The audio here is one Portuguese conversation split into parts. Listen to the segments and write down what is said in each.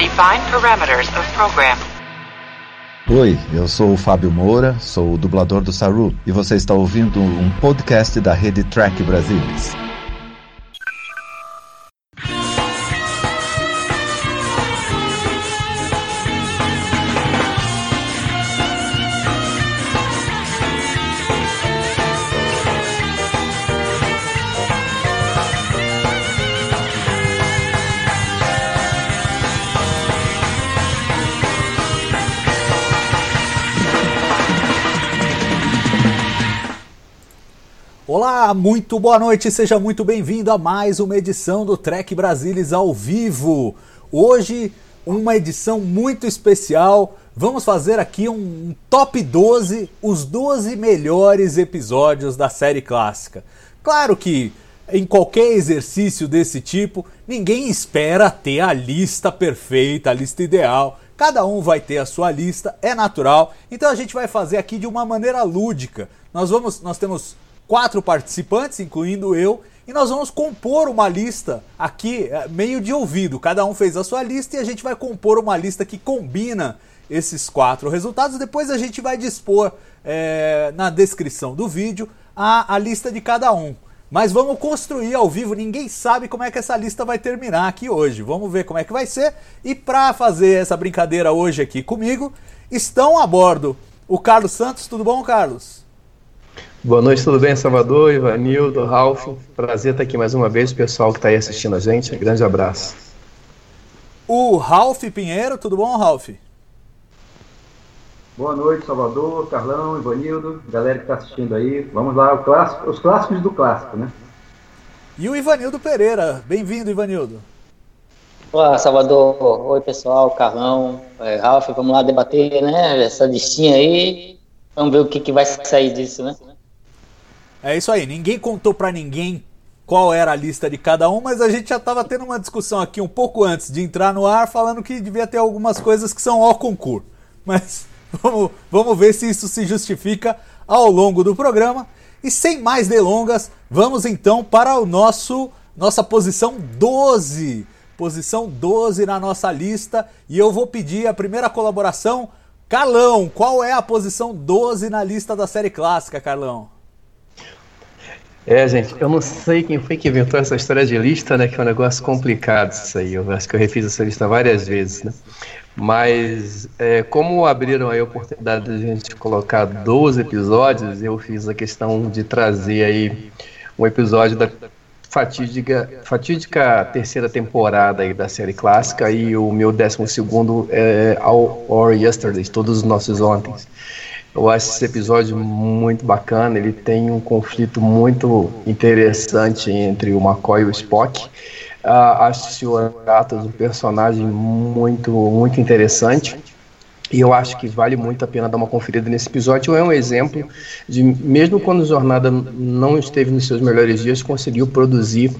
Define parameters of program. Oi, eu sou o Fábio Moura, sou o dublador do Saru e você está ouvindo um podcast da rede Track Brasilis. Olá, muito boa noite, seja muito bem-vindo a mais uma edição do Trek Brasilis ao vivo. Hoje, uma edição muito especial. Vamos fazer aqui um top 12, os 12 melhores episódios da série clássica. Claro que em qualquer exercício desse tipo, ninguém espera ter a lista perfeita, a lista ideal. Cada um vai ter a sua lista, é natural. Então a gente vai fazer aqui de uma maneira lúdica. Nós vamos, nós temos quatro participantes, incluindo eu, e nós vamos compor uma lista aqui, é, meio de ouvido. Cada um fez a sua lista e a gente vai compor uma lista que combina esses quatro resultados. Depois a gente vai dispor é, na descrição do vídeo a, a lista de cada um. Mas vamos construir ao vivo, ninguém sabe como é que essa lista vai terminar aqui hoje. Vamos ver como é que vai ser. E para fazer essa brincadeira hoje aqui comigo, estão a bordo o Carlos Santos. Tudo bom, Carlos? Boa noite, tudo bem, Salvador, Ivanildo, Ralf? Prazer estar aqui mais uma vez, pessoal que está aí assistindo a gente. grande abraço. O Ralf Pinheiro, tudo bom, Ralf? Boa noite, Salvador, Carlão, Ivanildo, galera que está assistindo aí. Vamos lá, clássico, os clássicos do clássico, né? E o Ivanildo Pereira. Bem-vindo, Ivanildo. Olá, Salvador. Oi, pessoal, Carlão, é, Ralf, vamos lá debater, né? Essa listinha aí. Vamos ver o que, que vai sair disso, né? É isso aí, ninguém contou para ninguém qual era a lista de cada um, mas a gente já estava tendo uma discussão aqui um pouco antes de entrar no ar, falando que devia ter algumas coisas que são ao concurso. Mas vamos, vamos ver se isso se justifica ao longo do programa. E sem mais delongas, vamos então para o nosso nossa posição 12. Posição 12 na nossa lista. E eu vou pedir a primeira colaboração. Carlão, qual é a posição 12 na lista da série clássica, Carlão? É, gente, eu não sei quem foi que inventou essa história de lista, né? Que é um negócio complicado isso aí. Eu acho que eu refiz essa lista várias vezes, né? Mas é, como abriram a oportunidade de a gente colocar 12 episódios, eu fiz a questão de trazer aí um episódio da fatídica, fatídica terceira temporada aí da série clássica e o meu décimo segundo é All or Yesterday, todos os nossos ontem. Eu acho esse episódio muito bacana. Ele tem um conflito muito interessante entre o McCoy e o Spock. Uh, acho o Sr. Atos um personagem muito, muito interessante. E eu acho que vale muito a pena dar uma conferida nesse episódio. É um exemplo de, mesmo quando a Jornada não esteve nos seus melhores dias, conseguiu produzir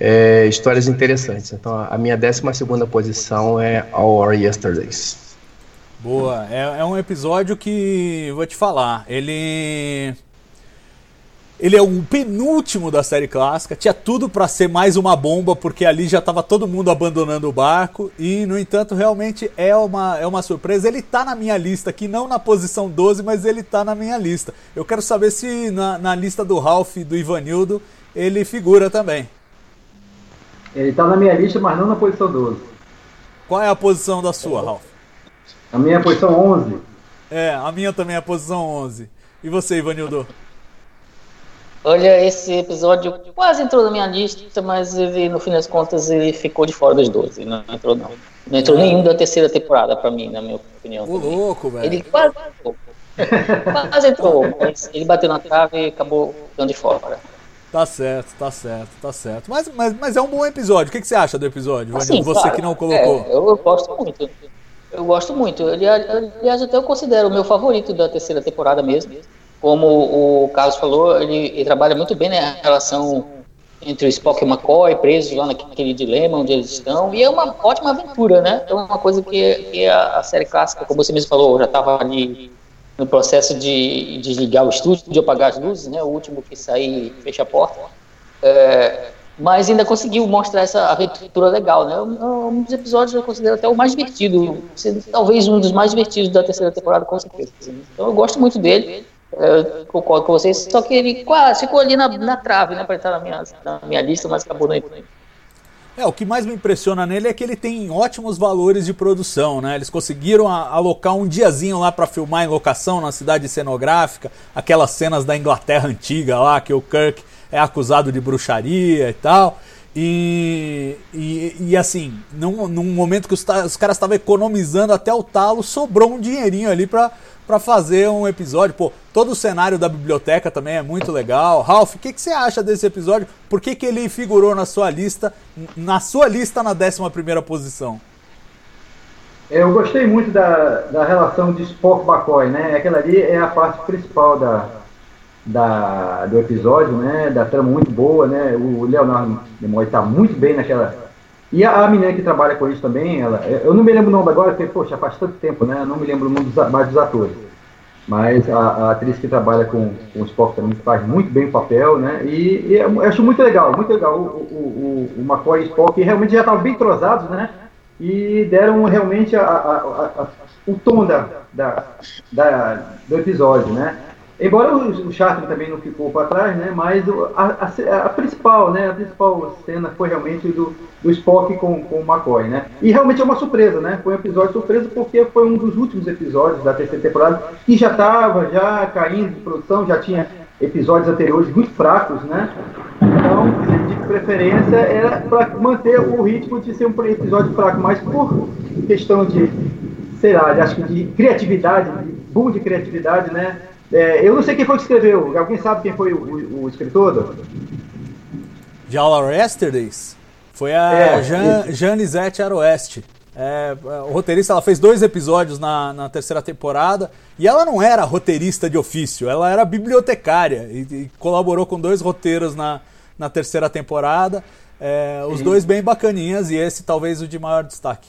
é, histórias interessantes. Então, a minha 12 posição é All Our Yesterdays. Boa. É, é um episódio que, vou te falar, ele. Ele é o penúltimo da série clássica. Tinha tudo para ser mais uma bomba, porque ali já estava todo mundo abandonando o barco. E, no entanto, realmente é uma, é uma surpresa. Ele tá na minha lista aqui, não na posição 12, mas ele tá na minha lista. Eu quero saber se na, na lista do Ralph e do Ivanildo ele figura também. Ele tá na minha lista, mas não na posição 12. Qual é a posição da sua, Ralph? A minha é a posição 11. É, a minha também é a posição 11. E você, Ivanildo? Olha, esse episódio quase entrou na minha lista, mas ele, no fim das contas, ele ficou de fora dos 12. Não entrou, não. Não entrou nenhum da terceira temporada, pra mim, na minha opinião. Ô, louco, velho. Ele quase entrou. quase entrou, mas ele bateu na trave e acabou ficando de fora. Tá certo, tá certo, tá certo. Mas, mas, mas é um bom episódio. O que, que você acha do episódio, assim, Você claro, que não colocou. É, eu gosto muito. Eu gosto muito. Aliás, até eu considero o meu favorito da terceira temporada mesmo. Como o Carlos falou, ele, ele trabalha muito bem né, a relação entre o Spock e o McCoy, presos lá naquele dilema onde eles estão. E é uma ótima aventura, né? É uma coisa que, que a, a, série clássica, como você mesmo falou, já estava ali no processo de desligar o estúdio, de apagar as luzes, né? O último que sair fecha a porta. É, mas ainda conseguiu mostrar essa aventura legal, né? Um dos episódios eu considero até o mais divertido, talvez um dos mais divertidos da terceira temporada, com certeza. Então eu gosto muito dele, eu concordo com vocês, só que ele quase ficou ali na, na trave, né, para entrar na minha, na minha lista, mas acabou não entrando. É, o que mais me impressiona nele é que ele tem ótimos valores de produção, né? Eles conseguiram alocar um diazinho lá para filmar em locação na cidade cenográfica, aquelas cenas da Inglaterra antiga lá que o Kirk é acusado de bruxaria e tal. E, e, e assim, num, num momento que os, os caras estavam economizando até o talo, sobrou um dinheirinho ali para para fazer um episódio. Pô, todo o cenário da biblioteca também é muito legal. Ralph, o que, que você acha desse episódio? Por que, que ele figurou na sua lista, na sua lista na 11 primeira posição? Eu gostei muito da, da relação de Spock-McCoy, né? Aquela ali é a parte principal da, da, do episódio, né? Da trama muito boa, né? O Leonardo Nimoy está muito bem naquela. E a, a, menina que trabalha com isso também, ela, eu não me lembro o nome agora, porque, poxa, faz tanto tempo, né? Eu não me lembro o nome dos, mais dos atores. Mas a, a, atriz que trabalha com, com o Spock também faz muito bem o papel, né? E, e eu acho muito legal, muito legal. O, o, o, o McCoy e o Spock realmente já estavam bem trozados, né? E deram realmente a, o tom da, da, da, do episódio, né? Embora o, o Charter também não ficou para trás, né? Mas a, a, a, principal, né? A principal cena foi realmente do, do Spock com, com o McCoy, né? E realmente é uma surpresa, né? Foi um episódio surpresa porque foi um dos últimos episódios da terceira temporada que já estava já caindo de produção, já tinha episódios anteriores muito fracos, né? Então, de preferência era para manter o ritmo de ser um episódio fraco, mas por questão de, sei lá, acho que de criatividade, de boom de criatividade, né? É, eu não sei quem foi que escreveu. Alguém sabe quem foi o, o, o escritor? De All Our Yesterdays? Foi a é, Jan, Janizete Aroeste. É, o roteirista ela fez dois episódios na, na, terceira temporada e ela não era roteirista de ofício, ela era bibliotecária e, e colaborou com dois roteiros na, na terceira temporada. É, os dois bem bacaninhas e esse talvez o de maior destaque.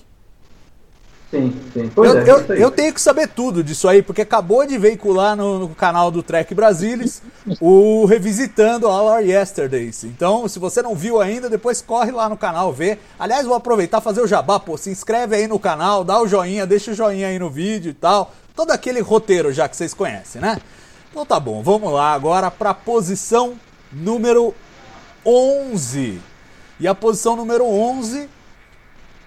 Sim, sim. Pois eu, é, eu, eu, tenho que saber tudo disso aí, porque acabou de veicular no, no canal do Trek Brasilis o Revisitando All Our Yesterdays. Então, se você não viu ainda, depois corre lá no canal ver. Aliás, vou aproveitar fazer o jabá, pô, se inscreve aí no canal, dá o joinha, deixa o joinha aí no vídeo e tal. Todo aquele roteiro já que vocês conhecem, né? Então tá bom, vamos lá agora para a posição número 11. E a posição número 11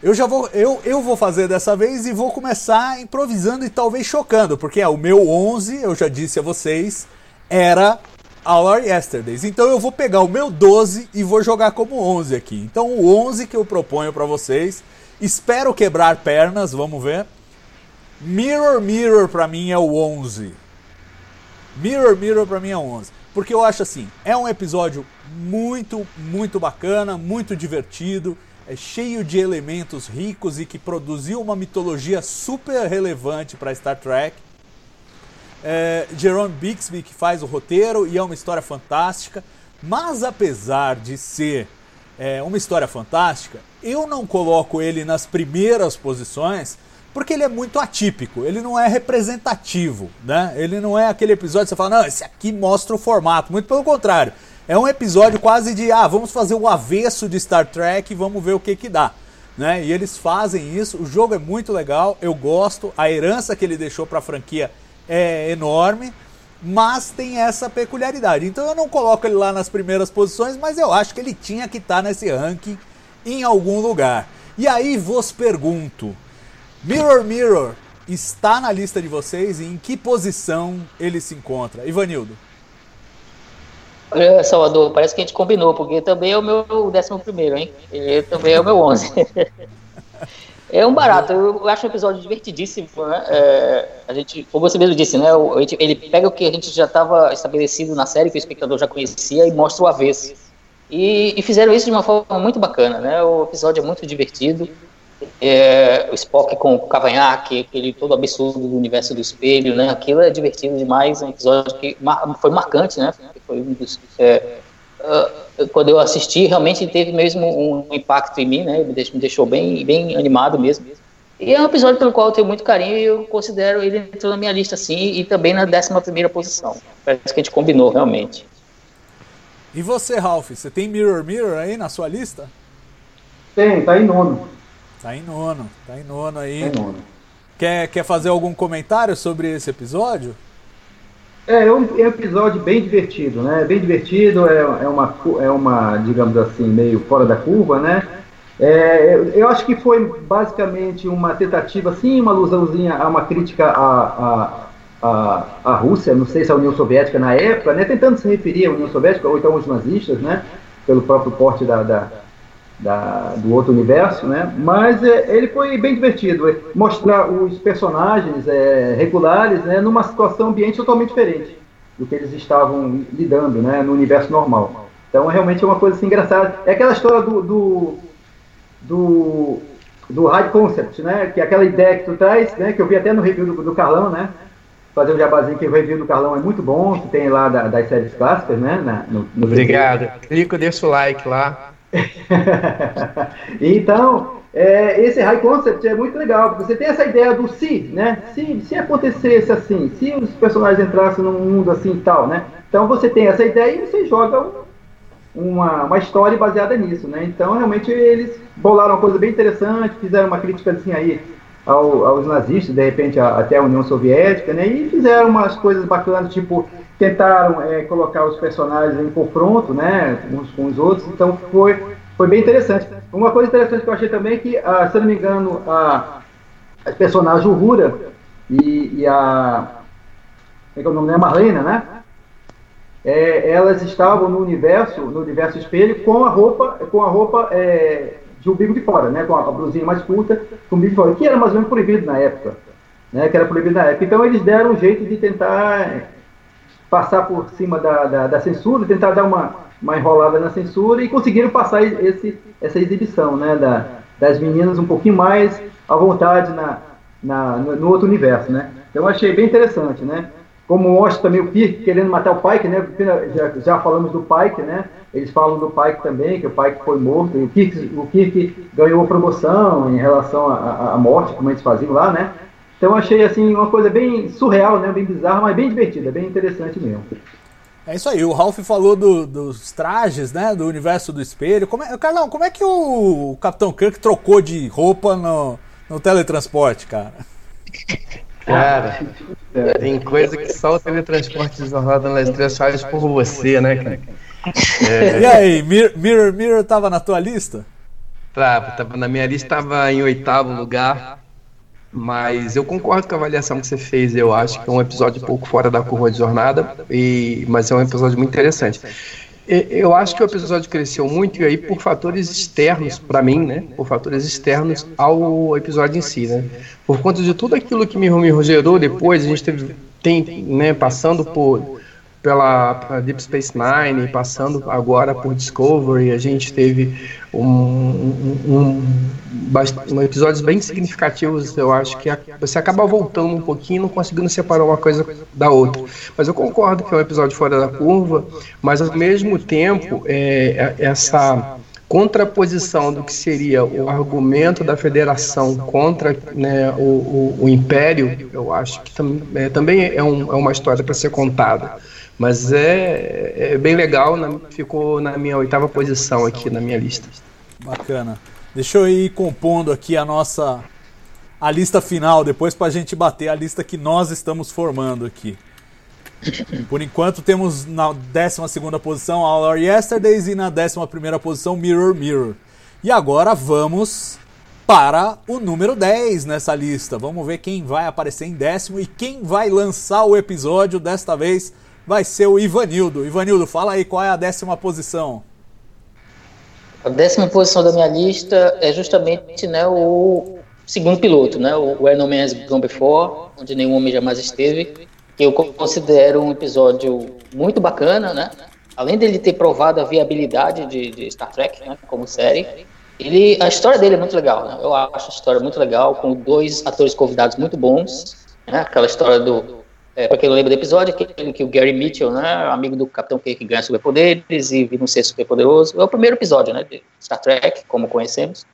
eu já vou, eu, eu vou fazer dessa vez e vou começar improvisando e talvez chocando, porque é o meu 11, eu já disse a vocês, era Our Yesterdays. Então eu vou pegar o meu 12 e vou jogar como 11 aqui. Então o 11 que eu proponho para vocês, espero quebrar pernas, vamos ver. Mirror Mirror para mim é o 11. Mirror Mirror para mim é 11. Porque eu acho assim, é um episódio muito, muito bacana, muito divertido é cheio de elementos ricos e que produziu uma mitologia super relevante para Star Trek. É, Jerome Bixby que faz o roteiro e é uma história fantástica, mas apesar de ser é, uma história fantástica, eu não coloco ele nas primeiras posições porque ele é muito atípico, ele não é representativo, né? Ele não é aquele episódio que você fala, não, esse aqui mostra o formato, muito pelo contrário. É um episódio quase de, ah, vamos fazer o avesso de Star Trek e vamos ver o que que dá. Né? E eles fazem isso, o jogo é muito legal, eu gosto, a herança que ele deixou para a franquia é enorme, mas tem essa peculiaridade. Então eu não coloco ele lá nas primeiras posições, mas eu acho que ele tinha que estar tá nesse ranking em algum lugar. E aí vos pergunto, Mirror Mirror está na lista de vocês e em que posição ele se encontra? Ivanildo. Olha, Salvador, parece que a gente combinou, porque também é o meu décimo primeiro, hein? Ele também é o meu onze. é um barato, eu acho um episódio divertidíssimo, né? É, a gente, como você mesmo disse, né? Ele pega o que a gente já estava estabelecido na série, que o espectador já conhecia, e mostra o avesso. E, e fizeram isso de uma forma muito bacana, né? O episódio é muito divertido. É, o Spock com o cavanhaque, aquele todo absurdo do universo do espelho, né? Aquilo é divertido demais, é um episódio que foi marcante, né? Foi um dos, é, uh, quando eu assisti, realmente teve mesmo um impacto em mim, né? Me deixou, me deixou bem, bem animado mesmo. E é um episódio pelo qual eu tenho muito carinho e eu considero ele entrou na minha lista, sim, e também na 11 primeira posição. Parece que a gente combinou realmente. E você, Ralph, você tem Mirror Mirror aí na sua lista? Tem, tá em nono. Tá em nono, tá em nono aí. Tá em nono. Quer, quer fazer algum comentário sobre esse episódio? É, é um, é um episódio bem divertido, né? Bem divertido, é, é, uma, é uma, digamos assim, meio fora da curva, né? É, eu acho que foi basicamente uma tentativa, sim, uma alusãozinha a uma crítica à, à, à, à Rússia, não sei se a União Soviética na época, né? Tentando se referir à União Soviética, ou então aos nazistas, né? Pelo próprio porte da, da da, do outro universo, né? Mas é, ele foi bem divertido, é, mostrar os personagens é, regulares, né? Numa situação ambiente totalmente diferente do que eles estavam lidando, né? No universo normal. Então realmente é uma coisa assim, engraçada. É aquela história do do, do, do high concept, né? Que é aquela ideia que tu traz, né? Que eu vi até no review do, do Carlão, né? Fazer um jabazinho que o review do Carlão é muito bom, que tem lá da, das séries clássicas, né? Na, no, no Obrigado. Clico, deixa o like lá. então, é, esse high concept é muito legal, porque você tem essa ideia do se, né? Se, se acontecesse assim, se os personagens entrassem num mundo assim e tal, né? Então você tem essa ideia e você joga um, uma, uma história baseada nisso, né? Então realmente eles bolaram uma coisa bem interessante, fizeram uma crítica assim aí ao, aos nazistas, de repente a, até a União Soviética, né? E fizeram umas coisas bacanas, tipo tentaram é, colocar os personagens em confronto, né, uns com os outros, então foi, foi bem interessante. Uma coisa interessante que eu achei também é que, ah, se não me engano, a, a personagem Uhura e, e a, como é que é o nome, né, Marlena, né, é, elas estavam no universo, no universo espelho, com a roupa, com a roupa é, de umbigo de fora, né, com a, a blusinha mais curta, com o umbigo de fora, que era mais ou menos proibido na época, né, que era proibido na época. Então eles deram um jeito de tentar passar por cima da, da, da, censura, tentar dar uma, uma enrolada na censura e conseguiram passar esse, essa exibição né, da, das meninas um pouquinho mais à vontade na, na, no, outro universo. Né? Então achei bem interessante. Né? Como mostra também o Kirk querendo matar o Pike, né? já, já falamos do Pike, né? eles falam do Pike também, que o Pike foi morto, o Kirk, o Kirk ganhou promoção em relação à morte, como eles faziam lá, né? Então achei assim uma coisa bem surreal, né? Bem bizarra, mas bem divertida, bem interessante mesmo. É isso aí, o Ralph falou do, dos trajes, né? Do universo do espelho. Como é, Carlão, como é que o Capitão Kirk trocou de roupa no, no teletransporte, cara? Cara, tem coisa que só o teletransporte de Jornada nas Estrelas faz por você, né, cara? É... E aí, Mirror, Mirror, Mirror tava na tua lista? Tava, tava na minha lista, tava em oitavo lugar. Mas eu concordo com a avaliação que você fez. Eu acho que é um episódio um pouco fora da curva de jornada, e, mas é um episódio muito interessante. Eu acho que o episódio cresceu muito e aí por fatores externos para mim, né? Por fatores externos ao episódio em si, né? Por conta de tudo aquilo que me, gerou depois, a gente teve, tem, né? Passando por pela Deep Space Nine, passando agora por Discovery, a gente teve um, um, um, um episódios bem significativos. Eu acho que você acaba voltando um pouquinho, não conseguindo separar uma coisa da outra. Mas eu concordo que é um episódio fora da curva, mas ao mesmo tempo, é, é essa contraposição do que seria o argumento da federação contra né, o, o, o, império, eu acho que tam, é, também é, um, é uma história para ser contada. Mas é, é bem legal, na, ficou na minha oitava posição aqui na minha lista. Bacana. Deixa eu ir compondo aqui a nossa a lista final, depois para a gente bater a lista que nós estamos formando aqui. Por enquanto temos na 12 posição All Our Yesterdays e na 11 posição Mirror Mirror. E agora vamos para o número 10 nessa lista. Vamos ver quem vai aparecer em décimo e quem vai lançar o episódio desta vez vai ser o Ivanildo. Ivanildo, fala aí qual é a décima posição. A décima posição da minha lista é justamente né, o segundo piloto, né, o Where No Gone Before, onde nenhum homem jamais esteve, que eu considero um episódio muito bacana, né? Além dele ter provado a viabilidade de, de Star Trek né, como série, ele, a história dele é muito legal, né? Eu acho a história muito legal, com dois atores convidados muito bons, né? Aquela história do é, para quem não lembra do episódio, aquele que o Gary Mitchell, né, amigo do Capitão Kirk, ganha superpoderes e vira um ser superpoderoso. É o primeiro episódio, né, de Star Trek, como conhecemos.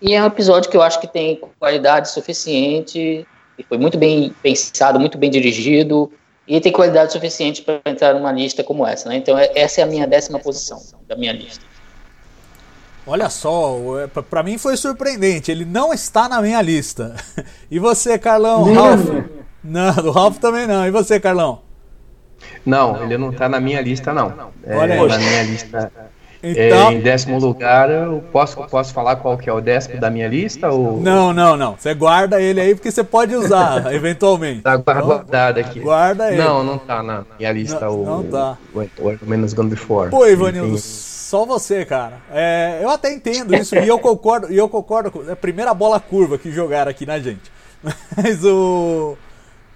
E é um episódio que eu acho que tem qualidade suficiente, e foi muito bem pensado, muito bem dirigido, e tem qualidade suficiente para entrar numa lista como essa, né? Então é, essa é a minha décima posição da minha lista. Olha só, para mim foi surpreendente. Ele não está na minha lista. E você, Carlão? Ralph? Não, do Ralph também não. E você, Carlão? Não, ele não está na minha lista, não. É, Olha aí. Na minha lista. Então... É, em décimo lugar, eu posso, posso falar qual que é o décimo da minha lista? Ou... Não, não, não. Você guarda ele aí porque você pode usar, eventualmente. Tá guardado aqui. Guarda ele. Não, não tá na minha lista não, o, não tá. o, o, o Menos Gone Before. Pô, Ivanildo, só você, cara. É, eu até entendo isso e eu concordo, e eu concordo com é a primeira bola curva que jogaram aqui na gente. Mas o,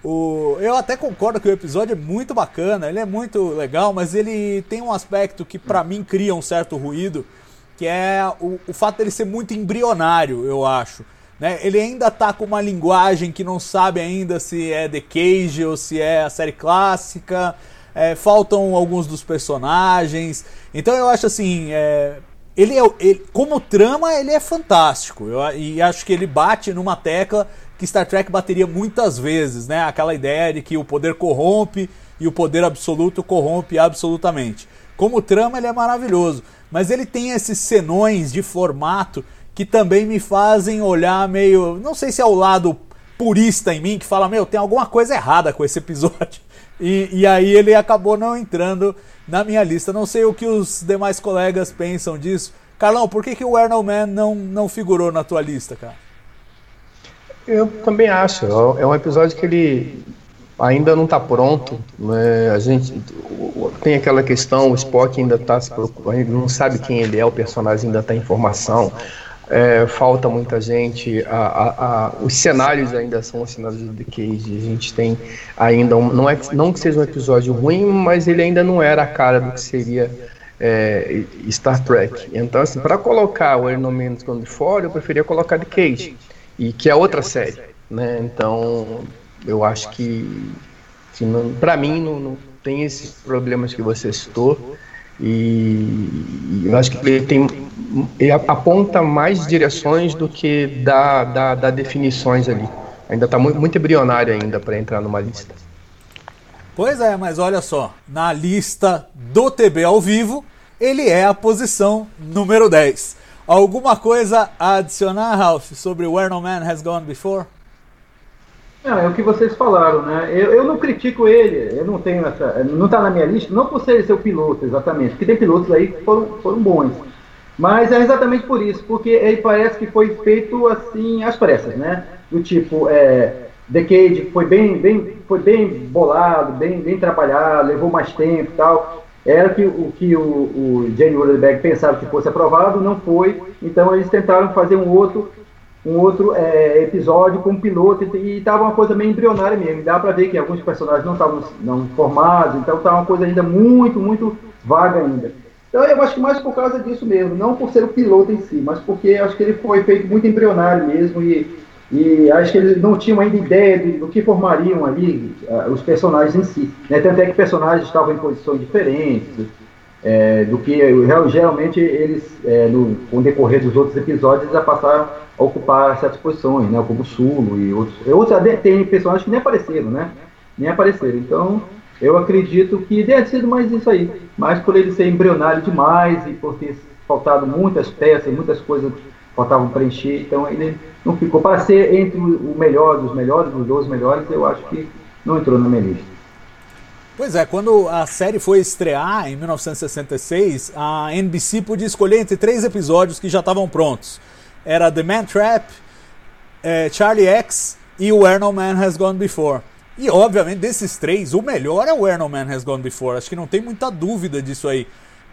o eu até concordo que o episódio é muito bacana, ele é muito legal, mas ele tem um aspecto que para mim cria um certo ruído, que é o, o fato dele ser muito embrionário, eu acho. Né? Ele ainda tá com uma linguagem que não sabe ainda se é The Cage ou se é a série clássica é, faltam alguns dos personagens. Então eu acho assim, é, ele, é, ele, como trama ele é fantástico. Eu, e acho que ele bate numa tecla que Star Trek bateria muitas vezes, né? Aquela ideia de que o poder corrompe e o poder absoluto corrompe absolutamente. Como trama ele é maravilhoso, mas ele tem esses senões de formato que também me fazem olhar meio, não sei se é o lado purista em mim que fala, meu, tem alguma coisa errada com esse episódio. E, e aí ele acabou não entrando na minha lista. Não sei o que os demais colegas pensam disso. Carlão, por que, que o Arnold Man não, não figurou na tua lista, cara? Eu também acho. É um episódio que ele ainda não está pronto. Né? A gente tem aquela questão, o Spock ainda está se preocupando, não sabe quem ele é, o personagem ainda está em formação é, falta muita gente, a, a, a, os cenários ainda são os cenários de The Cage, a gente tem ainda, um, não, é, não que seja um episódio ruim, mas ele ainda não era a cara do que seria é, Star Trek. Então, assim, para colocar o No Man's Gone fora, eu preferia colocar The Cage, e que é outra série, né? Então, eu acho que, que para mim não, não tem esses problemas que você citou, e eu acho que ele tem ele aponta mais direções do que dá, dá, dá definições ali. Ainda está muito, muito embrionário ainda para entrar numa lista. Pois é, mas olha só, na lista do TB ao vivo, ele é a posição número 10. Alguma coisa a adicionar, Ralph, sobre Where No Man Has Gone Before? Não, é o que vocês falaram, né? Eu, eu não critico ele, eu não tenho essa. Não está na minha lista, não por ser seu piloto, exatamente, porque tem pilotos aí que foram, foram bons. Mas é exatamente por isso, porque ele parece que foi feito assim às pressas, né? Do tipo, é, The Cage foi bem, bem, foi bem bolado, bem, bem trabalhado, levou mais tempo e tal. Era que, o que o, o Roddenberry pensava que fosse aprovado, não foi. Então eles tentaram fazer um outro, um outro é, episódio com um piloto e estava uma coisa meio embrionária mesmo. Dá para ver que alguns personagens não estavam não formados, então estava uma coisa ainda muito, muito vaga ainda. Então eu acho que mais por causa disso mesmo, não por ser o piloto em si, mas porque acho que ele foi feito muito embrionário mesmo e, e acho que eles não tinham ainda ideia de, do que formariam ali uh, os personagens em si. Né? Tanto é que personagens estavam em posições diferentes, é, do que geralmente eles, é, no, com o decorrer dos outros episódios, já passaram a ocupar certas posições, né? como Sulo e outros. Outros tem personagens que nem apareceram, né? Nem apareceram. Então eu acredito que ter sido mais isso aí. Mas por ele ser embrionário demais e por ter faltado muitas peças, muitas coisas faltavam preencher, então ele não ficou. Para ser entre o melhor dos melhores, dos 12 melhores, eu acho que não entrou na minha lista. Pois é, quando a série foi estrear em 1966, a NBC podia escolher entre três episódios que já estavam prontos. Era The Man Trap, é, Charlie X e Where No Man Has Gone Before. E obviamente desses três, o melhor é Where No Man Has Gone Before. Acho que não tem muita dúvida disso aí.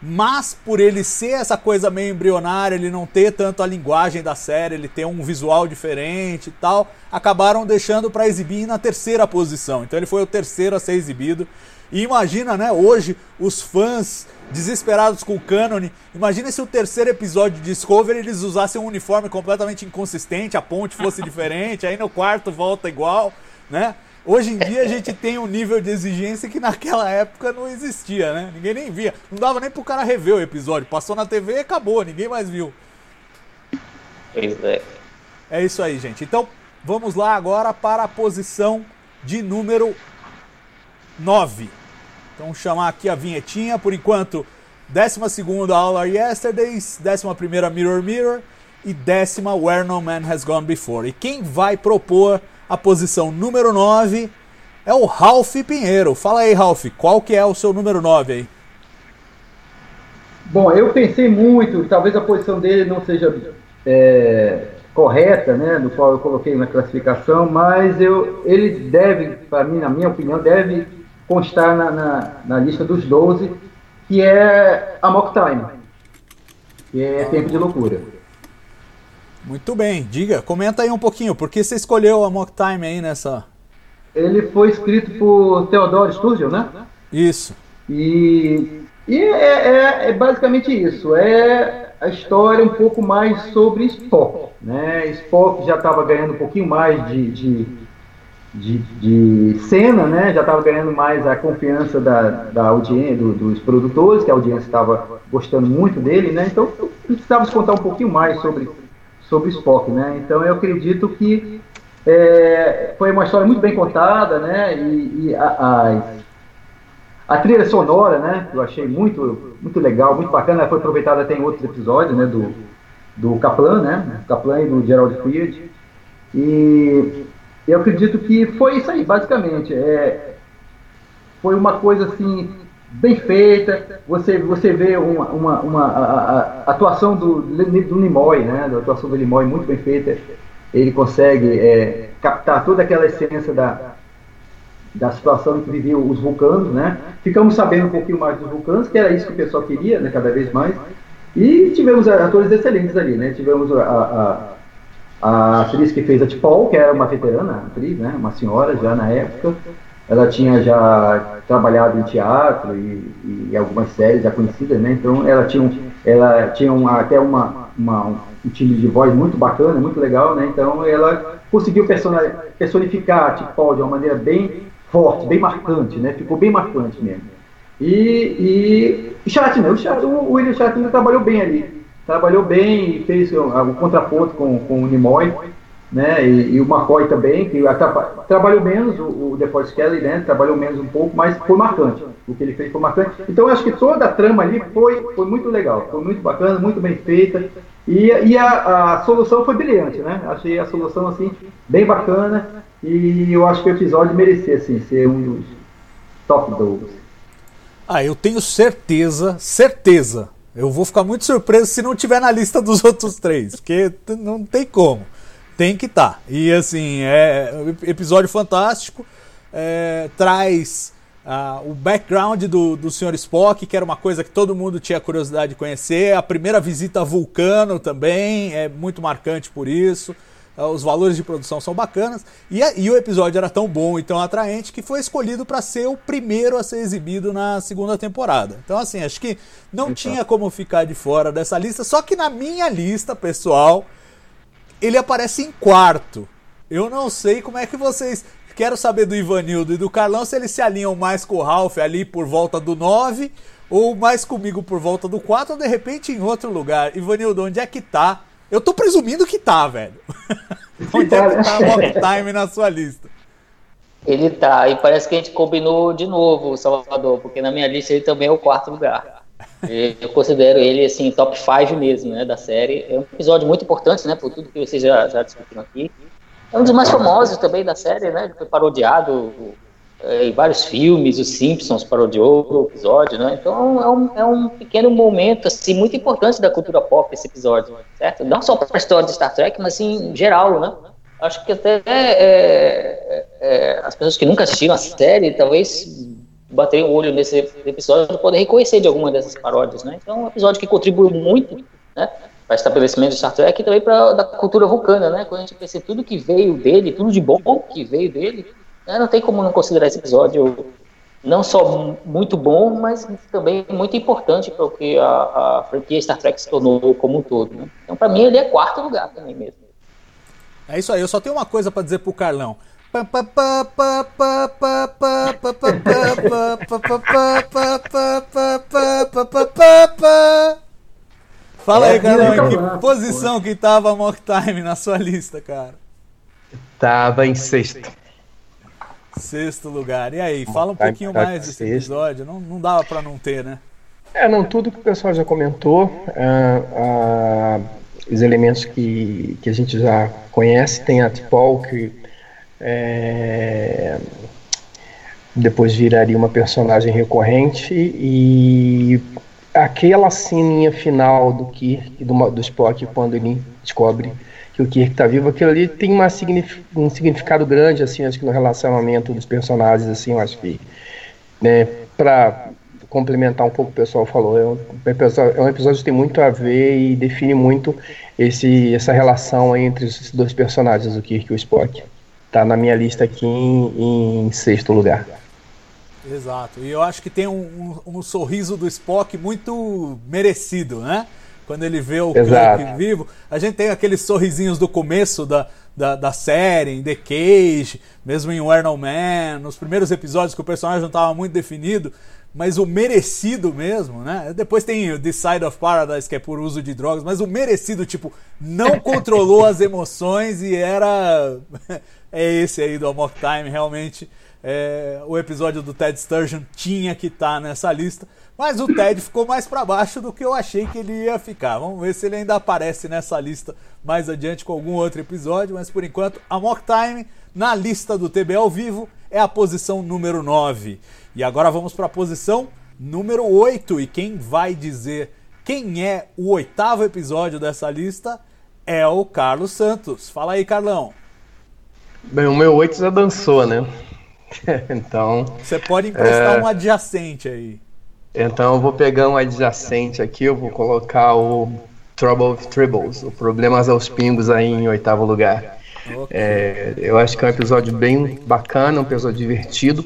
Mas por ele ser essa coisa meio embrionária, ele não ter tanto a linguagem da série, ele ter um visual diferente e tal, acabaram deixando para exibir na terceira posição. Então ele foi o terceiro a ser exibido. E imagina, né, hoje os fãs desesperados com o Canon, imagina se o terceiro episódio de Discovery eles usassem um uniforme completamente inconsistente, a ponte fosse diferente, aí no quarto volta igual, né? Hoje em dia a gente tem um nível de exigência que naquela época não existia, né? Ninguém nem via. Não dava nem pro cara rever o episódio. Passou na TV e acabou, ninguém mais viu. Pois é. É isso aí, gente. Então, vamos lá agora para a posição de número 9. Então vamos chamar aqui a vinhetinha. Por enquanto, 12 All Are Yesterdays, 11 Mirror Mirror e décima Where No Man Has Gone Before. E quem vai propor a posição número 9 é o Ralph Pinheiro. Fala aí, Ralph, qual que é o seu número 9 aí? Bom, eu pensei muito, talvez a posição dele não seja é, correta, né, no qual eu coloquei na classificação, mas eu, ele deve, para mim, na minha opinião, deve constar na, na, na, lista dos 12, que é a Mock Time, que é Tempo de Loucura. Muito bem, diga, comenta aí um pouquinho, por que você escolheu a Mock Time aí nessa... Ele foi escrito por Theodore Sturgeon, né? Isso. E, e é, é, é basicamente isso, é a história um pouco mais sobre Spock. Né? Spock já estava ganhando um pouquinho mais de, de, de, de cena, né? já estava ganhando mais a confiança da, da audiência, do, dos produtores, que a audiência estava gostando muito dele, né? então precisávamos contar um pouquinho mais sobre, sobre Spock. Né? Então eu acredito que é, foi uma história muito bem contada, né? E, e a, a trilha sonora, né, eu achei muito, muito legal, muito bacana, foi aproveitada até em outros episódios, né, do, do Kaplan, né, Kaplan e do Gerald Field. E eu acredito que foi isso aí, basicamente. É, foi uma coisa assim bem feita. Você você vê uma, uma, uma a, a atuação do, do Nimoy, né, a atuação do Nimoy muito bem feita. Ele consegue é, captar toda aquela essência da da situação em que viviam os vulcanos, né? Ficamos sabendo um pouquinho mais dos vulcanos, que era isso que o pessoal queria, né? Cada vez mais. E tivemos atores excelentes ali, né? Tivemos a, a, a atriz que fez a Tipol, que era uma veterana atriz, né? Uma senhora já na época. Ela tinha já trabalhado em teatro e, e algumas séries já conhecidas, né? Então ela tinha, ela tinha uma, até uma, uma, um time de voz muito bacana, muito legal, né? Então ela conseguiu personificar Tipol de uma maneira bem forte, bem marcante, né? Ficou bem marcante mesmo. E, e Shatner, o, o William Shatner trabalhou bem ali. Trabalhou bem e fez o, o contraponto com, com o Nimoy, né? E, e, o McCoy também, que trabalhou menos, o, o DeForest Kelly, né? Trabalhou menos um pouco, mas foi marcante. O que ele fez foi marcante. Então eu acho que toda a trama ali foi, foi muito legal, foi muito bacana, muito bem feita. E, e a, a solução foi brilhante, né? Achei a solução assim bem bacana. E eu acho que o episódio merecia assim, ser um dos top 12. Ah, eu tenho certeza, certeza. Eu vou ficar muito surpreso se não tiver na lista dos outros três, porque não tem como. Tem que estar. Tá. E assim, é episódio fantástico. É, traz o background do, do Sr. Spock, que era uma coisa que todo mundo tinha curiosidade de conhecer. A primeira visita a Vulcano também é muito marcante por isso. Ah, os valores de produção são bacanas. E, e, o episódio era tão bom e tão atraente que foi escolhido para ser o primeiro a ser exibido na segunda temporada. Então, assim, acho que não tinha como ficar de fora dessa lista. Só que na minha lista, pessoal, ele aparece em quarto. Eu não sei como é que vocês. Quero saber do Ivanildo e do Carlão se eles se alinham mais com o Ralph ali por volta do 9 ou mais comigo por volta do 4 ou de repente em outro lugar. Ivanildo, onde é que tá eu tô presumindo que tá, velho. Onde é que tá o Mock Time na sua lista? Ele tá, e parece que a gente combinou de novo, Salvador, porque na minha lista ele também é o quarto lugar. Eu considero ele, assim, top 5 mesmo, né, da série. É um episódio muito importante, né, por tudo que vocês já, já discutiram aqui. É um dos mais famosos também da série, né, foi parodiado é, em vários filmes, os Simpsons parodiou o episódio, né? Então é um, é um pequeno momento assim muito importante da cultura pop esse episódio, certo? Não só para a história de Star Trek, mas assim, em geral, né? Acho que até é, é, as pessoas que nunca assistiram a série talvez baterem o olho nesse episódio podem reconhecer de alguma dessas paródias, né? Então é um episódio que contribui muito, né? Para o estabelecimento de Star Trek e também para da cultura vulcana, né? Quando a gente pensa tudo que veio dele, tudo de bom que veio dele, né, não tem como não considerar esse episódio não só muito bom, mas também muito importante para o que a, a, franquia Star Trek se tornou como um todo. Né? Então, para mim, ele é quarto lugar também mesmo. É isso aí, eu só tenho uma coisa para dizer pro Carlão. Fala aí, Carlão, em que posição que tava a Mock Time na sua lista, cara? Tava em sexto. Sexto lugar. E aí, fala um pouquinho mais desse episódio. Não, não dava para não ter, né? É, não, tudo que o pessoal já comentou, uh, uh, os elementos que, que a gente já conhece, tem a T'Pol, que é, depois viraria uma personagem recorrente, e aquela ceninha final do Kirk, do, do Spock, quando ele descobre que o Kirk está vivo, aquilo ali tem uma um significado grande, assim, acho que no relacionamento dos personagens, assim, eu acho que, né, para complementar um pouco o pessoal falou, é um, é um episódio que tem muito a ver e define muito esse, essa relação entre os dois personagens, o Kirk e o Spock. Tá na minha lista aqui em, em sexto lugar. Exato, e eu acho que tem um, um, um sorriso do Spock muito merecido, né? quando ele vê o Kirk vivo. A gente tem aqueles sorrisinhos do começo da, da, da, série, em The Cage, mesmo em Where No Man, nos primeiros episódios que o personagem não estava muito definido, mas o merecido mesmo, né? Depois tem o The Side of Paradise, que é por uso de drogas, mas o merecido, tipo, não controlou as emoções e era. é esse aí do Amok Time, realmente. É, o episódio do Ted Sturgeon tinha que estar tá nessa lista. Mas o Ted ficou mais para baixo do que eu achei que ele ia ficar. Vamos ver se ele ainda aparece nessa lista mais adiante com algum outro episódio. Mas por enquanto, a Mock Time na lista do TB ao vivo é a posição número 9. E agora vamos para a posição número 8. E quem vai dizer quem é o oitavo episódio dessa lista é o Carlos Santos. Fala aí, Carlão. Bem, o meu 8 já dançou, né? então. Você pode emprestar é... um adjacente aí. Então eu vou pegar um adjacente aqui, eu vou colocar o Trouble of Tribbles, o Problemas aos Pingos aí em oitavo lugar. Okay. É, eu acho que é um episódio bem bacana, um episódio divertido.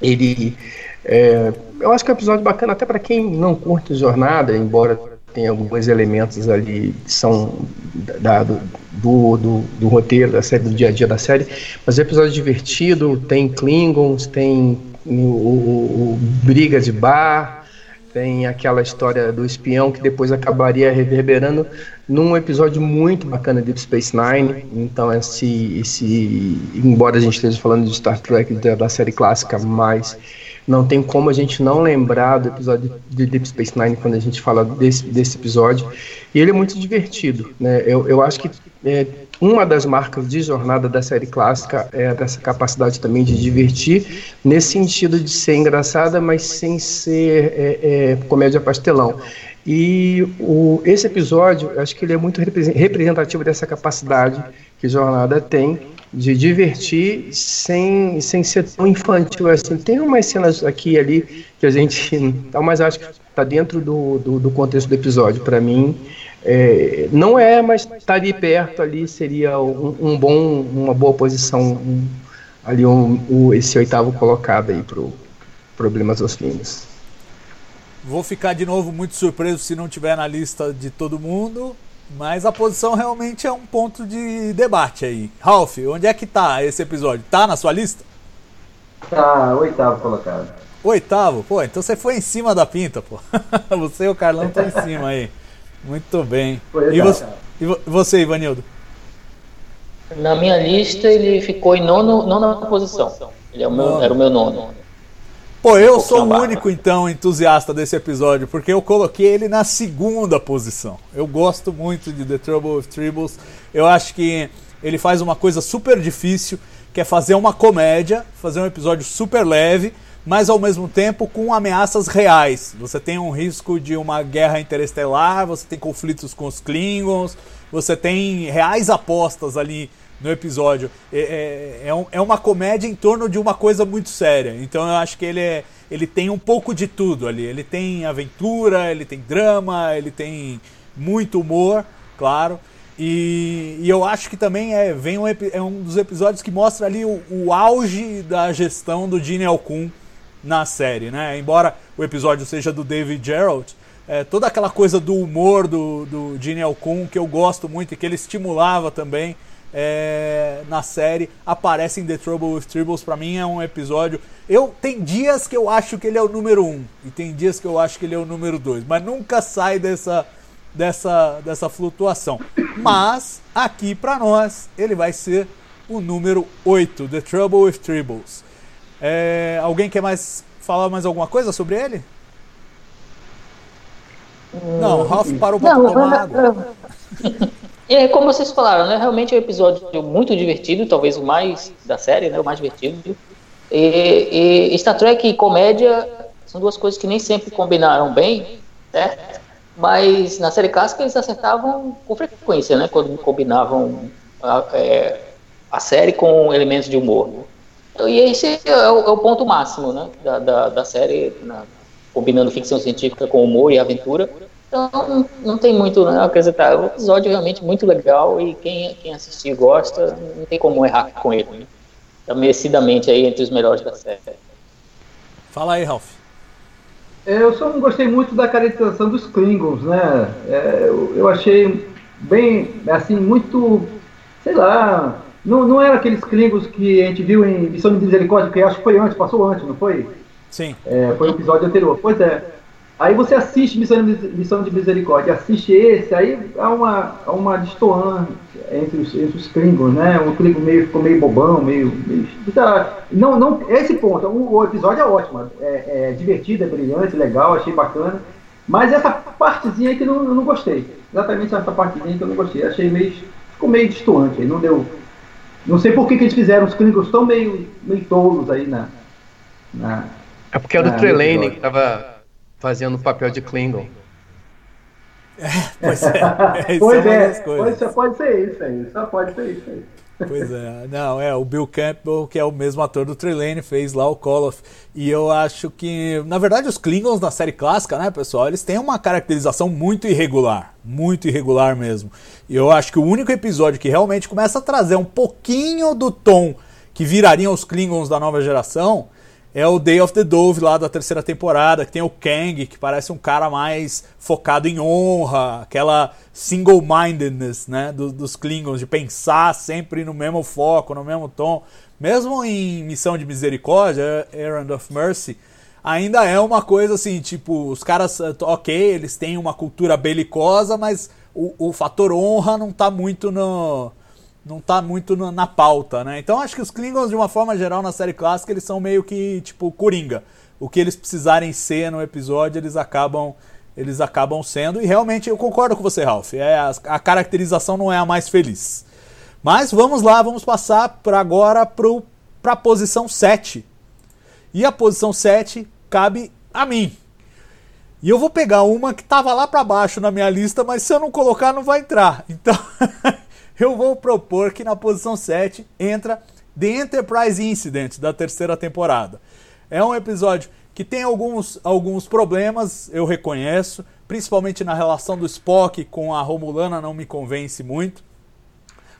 Ele, é, eu acho que é um episódio bacana até para quem não curte jornada, embora tenha alguns elementos ali que são da, do, do, do, roteiro da série, do dia a dia da série, mas é um episódio divertido, tem Klingons, tem o, o, o Briga de Bar, tem aquela história do espião que depois acabaria reverberando num episódio muito bacana de Deep Space Nine. Então, esse, esse embora a gente esteja falando de Star Trek da, série clássica, mas não tem como a gente não lembrar do episódio de Deep Space Nine quando a gente fala desse, desse episódio. E ele é muito divertido. Né? Eu, eu acho que é, uma das marcas de jornada da série clássica é dessa capacidade também de divertir, nesse sentido de ser engraçada, mas sem ser é, é, comédia pastelão. E o, esse episódio, acho que ele é muito representativo dessa capacidade que Jornada tem de divertir sem, sem ser tão infantil assim. Tem umas cenas aqui e ali que a gente. Mas acho que está dentro do, do, do contexto do episódio. Para mim, é, não é, mas estar tá ali perto ali seria um, um bom, uma boa posição um, ali um, um, esse oitavo colocado aí pro problemas dos filmes. Vou ficar de novo muito surpreso se não tiver na lista de todo mundo, mas a posição realmente é um ponto de debate aí. Ralph, onde é que tá esse episódio? Tá na sua lista? Tá, oitavo colocado. Oitavo? Pô, então você foi em cima da pinta, pô. você e o Carlão estão em cima aí. Muito bem. E você, e você, Ivanildo? Na minha lista ele ficou em nono, nona posição. Ele é o meu, era o meu nono. Pô, eu sou o único então entusiasta desse episódio, porque eu coloquei ele na segunda posição. Eu gosto muito de The Trouble with Tribbles. Eu acho que ele faz uma coisa super difícil, que é fazer uma comédia, fazer um episódio super leve mas ao mesmo tempo com ameaças reais. Você tem um risco de uma guerra interestelar, você tem conflitos com os Klingons, você tem reais apostas ali no episódio. É, é, é, um, é uma comédia em torno de uma coisa muito séria. Então eu acho que ele, é, ele tem um pouco de tudo ali. Ele tem aventura, ele tem drama, ele tem muito humor, claro. E, e eu acho que também é, vem um, é um dos episódios que mostra ali o, o auge da gestão do Gene Alcun na série, né? Embora o episódio seja do David Gerald, é, toda aquela coisa do humor do, do Gene Alcun que eu gosto muito e que ele estimulava também é, na série aparece em The Trouble with Tribbles. Para mim é um episódio. Eu tem dias que eu acho que ele é o número um e tem dias que eu acho que ele é o número dois, mas nunca sai dessa dessa dessa flutuação. Mas aqui para nós ele vai ser o número 8, The Trouble with Tribbles. É, alguém quer mais falar mais alguma coisa sobre ele? Não, o Ralph parou para tomar água. É, como vocês falaram, né? Realmente é um episódio muito divertido, talvez o mais da série, né? O mais divertido. E, e Star Trek e comédia são duas coisas que nem sempre combinaram bem, certo? Mas na série clássica eles acertavam com frequência, né? Quando combinavam a, é, a série com elementos de humor. E esse é o, é o ponto máximo, né? Da, da, da série, na, combinando ficção científica com humor e aventura. Então não, não tem muito né, a acrescentar. É um episódio realmente muito legal e quem, quem assistir gosta, não tem como errar com ele. Né? Tá merecidamente aí entre os melhores da série. Fala aí, Ralph. É, eu só não gostei muito da caracterização dos Klingons, né? É, eu, eu, achei bem, assim, muito, sei lá, não, não era aqueles Klingons que a gente viu em Missão de Misericórdia, que acho que foi antes, passou antes, não foi? Sim. É, foi o episódio anterior. Pois é. Aí você assiste Missão de, Missão de Misericórdia, assiste esse, aí há uma, há uma distoância entre os, entre os Klingons, né? Um Klingon meio, ficou meio bobão, meio. meio não, não, esse ponto, o, o episódio é ótimo, é, é, divertido, é brilhante, legal, achei bacana. Mas essa partezinha aí que não, eu não gostei. Exatamente essa partezinha que eu não gostei. Achei meio. Ficou meio distoante aí, não deu. Não sei por que, que eles fizeram os Klingons tão meio, meio tolos aí na. na é porque era o Trelane que tava fazendo o papel de Klingon. É, pois é. é pois é, pode, só pode ser isso aí, só pode ser isso aí. Pois é, não, é o Bill Campbell, que é o mesmo ator do Trelane, fez lá o Koloff. E eu acho que, na verdade, os Klingons na série clássica, né, pessoal, eles têm uma caracterização muito irregular, muito irregular mesmo. E eu acho que o único episódio que realmente começa a trazer um pouquinho do tom que virariam os Klingons da nova geração é o Day of the Dove lá da terceira temporada, que tem o Kang, que parece um cara mais focado em honra, aquela single-mindedness né, do, dos Klingons, de pensar sempre no mesmo foco, no mesmo tom. Mesmo em Missão de Misericórdia, Errand of Mercy, ainda é uma coisa assim, tipo, os caras, ok, eles têm uma cultura belicosa, mas o, o fator honra não está muito no não tá muito na, na pauta, né? Então acho que os Klingons, de uma forma geral, na série clássica, eles são meio que, tipo, coringa. O que eles precisarem ser no episódio, eles acabam eles acabam sendo. E realmente eu concordo com você, Ralph. É, a, a caracterização não é a mais feliz. Mas vamos lá, vamos passar para agora para a posição 7. E a posição 7 cabe a mim. E eu vou pegar uma que estava lá para baixo na minha lista, mas se eu não colocar não vai entrar. Então eu vou propor que na posição 7 entra The Enterprise Incident da terceira temporada. É um episódio que tem alguns, alguns problemas, eu reconheço, principalmente na relação do Spock com a Romulana, não me convence muito.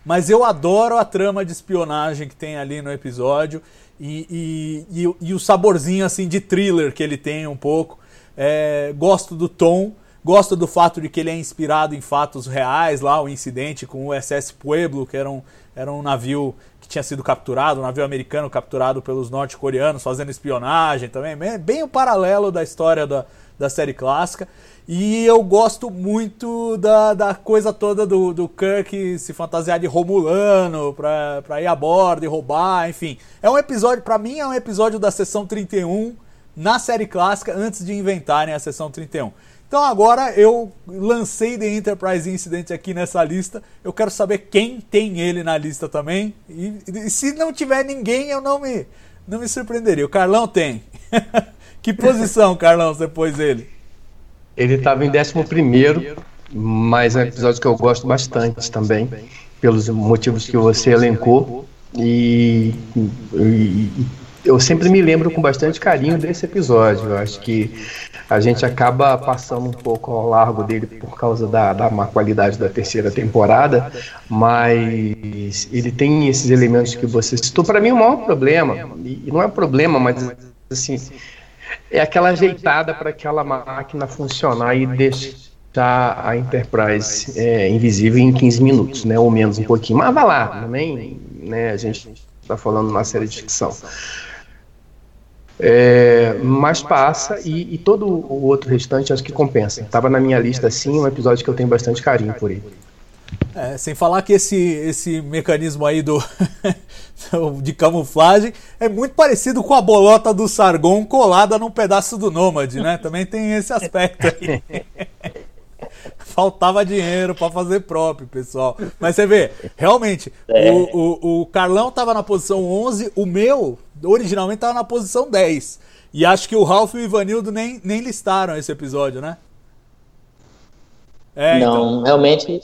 Mas eu adoro a trama de espionagem que tem ali no episódio e, e, e, e o saborzinho assim de thriller que ele tem um pouco. É, gosto do tom. Gosta do fato de que ele é inspirado em fatos reais, lá o incidente com o SS Pueblo, que era um, era um navio que tinha sido capturado, um navio americano capturado pelos norte-coreanos, fazendo espionagem também, bem, o paralelo da história da, da série clássica. E eu gosto muito da, da coisa toda do, do Kirk se fantasiar de Romulano pra, pra ir a bordo e roubar, enfim. É um episódio, para mim, é um episódio da sessão 31 na série clássica antes de inventarem a sessão 31. Então agora eu lancei The Enterprise Incident aqui nessa lista. Eu quero saber quem tem ele na lista também. E, e se não tiver ninguém, eu não me, não me surpreenderia. O Carlão tem. que posição, Carlão, pôs ele? Ele estava em 11, mas é um episódio que eu gosto bastante também, pelos motivos que você elencou. E, e eu sempre me lembro com bastante carinho desse episódio. Eu acho que a gente acaba passando um pouco ao largo dele por causa da, da má qualidade da terceira temporada, mas ele tem esses elementos que você citou. Para mim, o maior problema, e não é problema, mas assim, é aquela ajeitada para aquela máquina funcionar e deixar a Enterprise é, invisível em 15 minutos, né, ou menos um pouquinho. Mas vai lá, também, né, a gente está falando uma série de ficção. É, mas passa e, e, todo o outro restante acho que compensa. Tava na minha lista sim, um episódio que eu tenho bastante carinho por ele. É, sem falar que esse, esse mecanismo aí do de camuflagem é muito parecido com a bolota do Sargon colada num pedaço do Nômade, né? Também tem esse aspecto aí. Faltava dinheiro para fazer próprio, pessoal. Mas você vê, realmente, é. o, o, o, Carlão tava na posição 11, o meu originalmente tava na posição 10. E acho que o Ralph e o Ivanildo nem, nem listaram esse episódio, né? É, não, então. realmente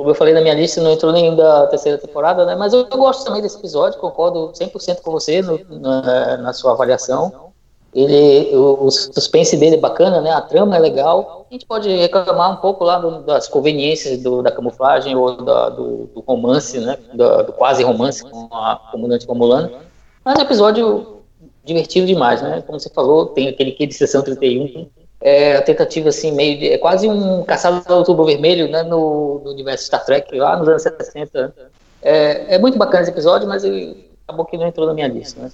como eu falei na minha lista, não entrou nem da terceira temporada, né? Mas eu, eu gosto também desse episódio, concordo 100% com você no, na, na, sua avaliação. Ele, o, o, suspense dele é bacana, né? A trama é legal. A gente pode reclamar um pouco lá do, das conveniências do, da camuflagem ou da, do, do, romance, né? Do, do, quase romance com a comandante Romulana. Mas é um episódio divertido demais, né? Como você falou, tem aquele que de sessão 31 é a tentativa assim meio de, é quase um caçado do outubro vermelho né, no, no, universo Star Trek lá nos anos 60 é, é muito bacana esse episódio mas ele, acabou que não entrou na minha lista né?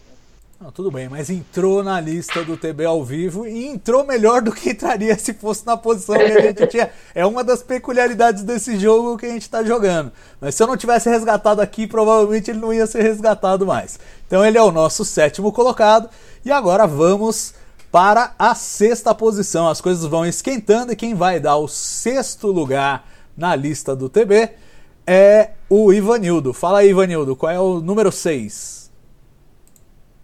Não, tudo bem, mas entrou na lista do TB ao vivo e entrou melhor do que entraria se fosse na posição que a gente tinha. É uma das peculiaridades desse jogo que a gente está jogando. Mas se eu não tivesse resgatado aqui, provavelmente ele não ia ser resgatado mais. Então ele é o nosso sétimo colocado. E agora vamos para a sexta posição. As coisas vão esquentando e quem vai dar o sexto lugar na lista do TB é o Ivanildo. Fala aí, Ivanildo, qual é o número 6?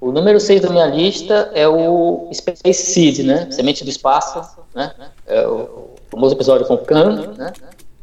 O número 6 da minha lista é o Space Seed, né? Semente do Espaço, né? É o famoso episódio com Khan, né?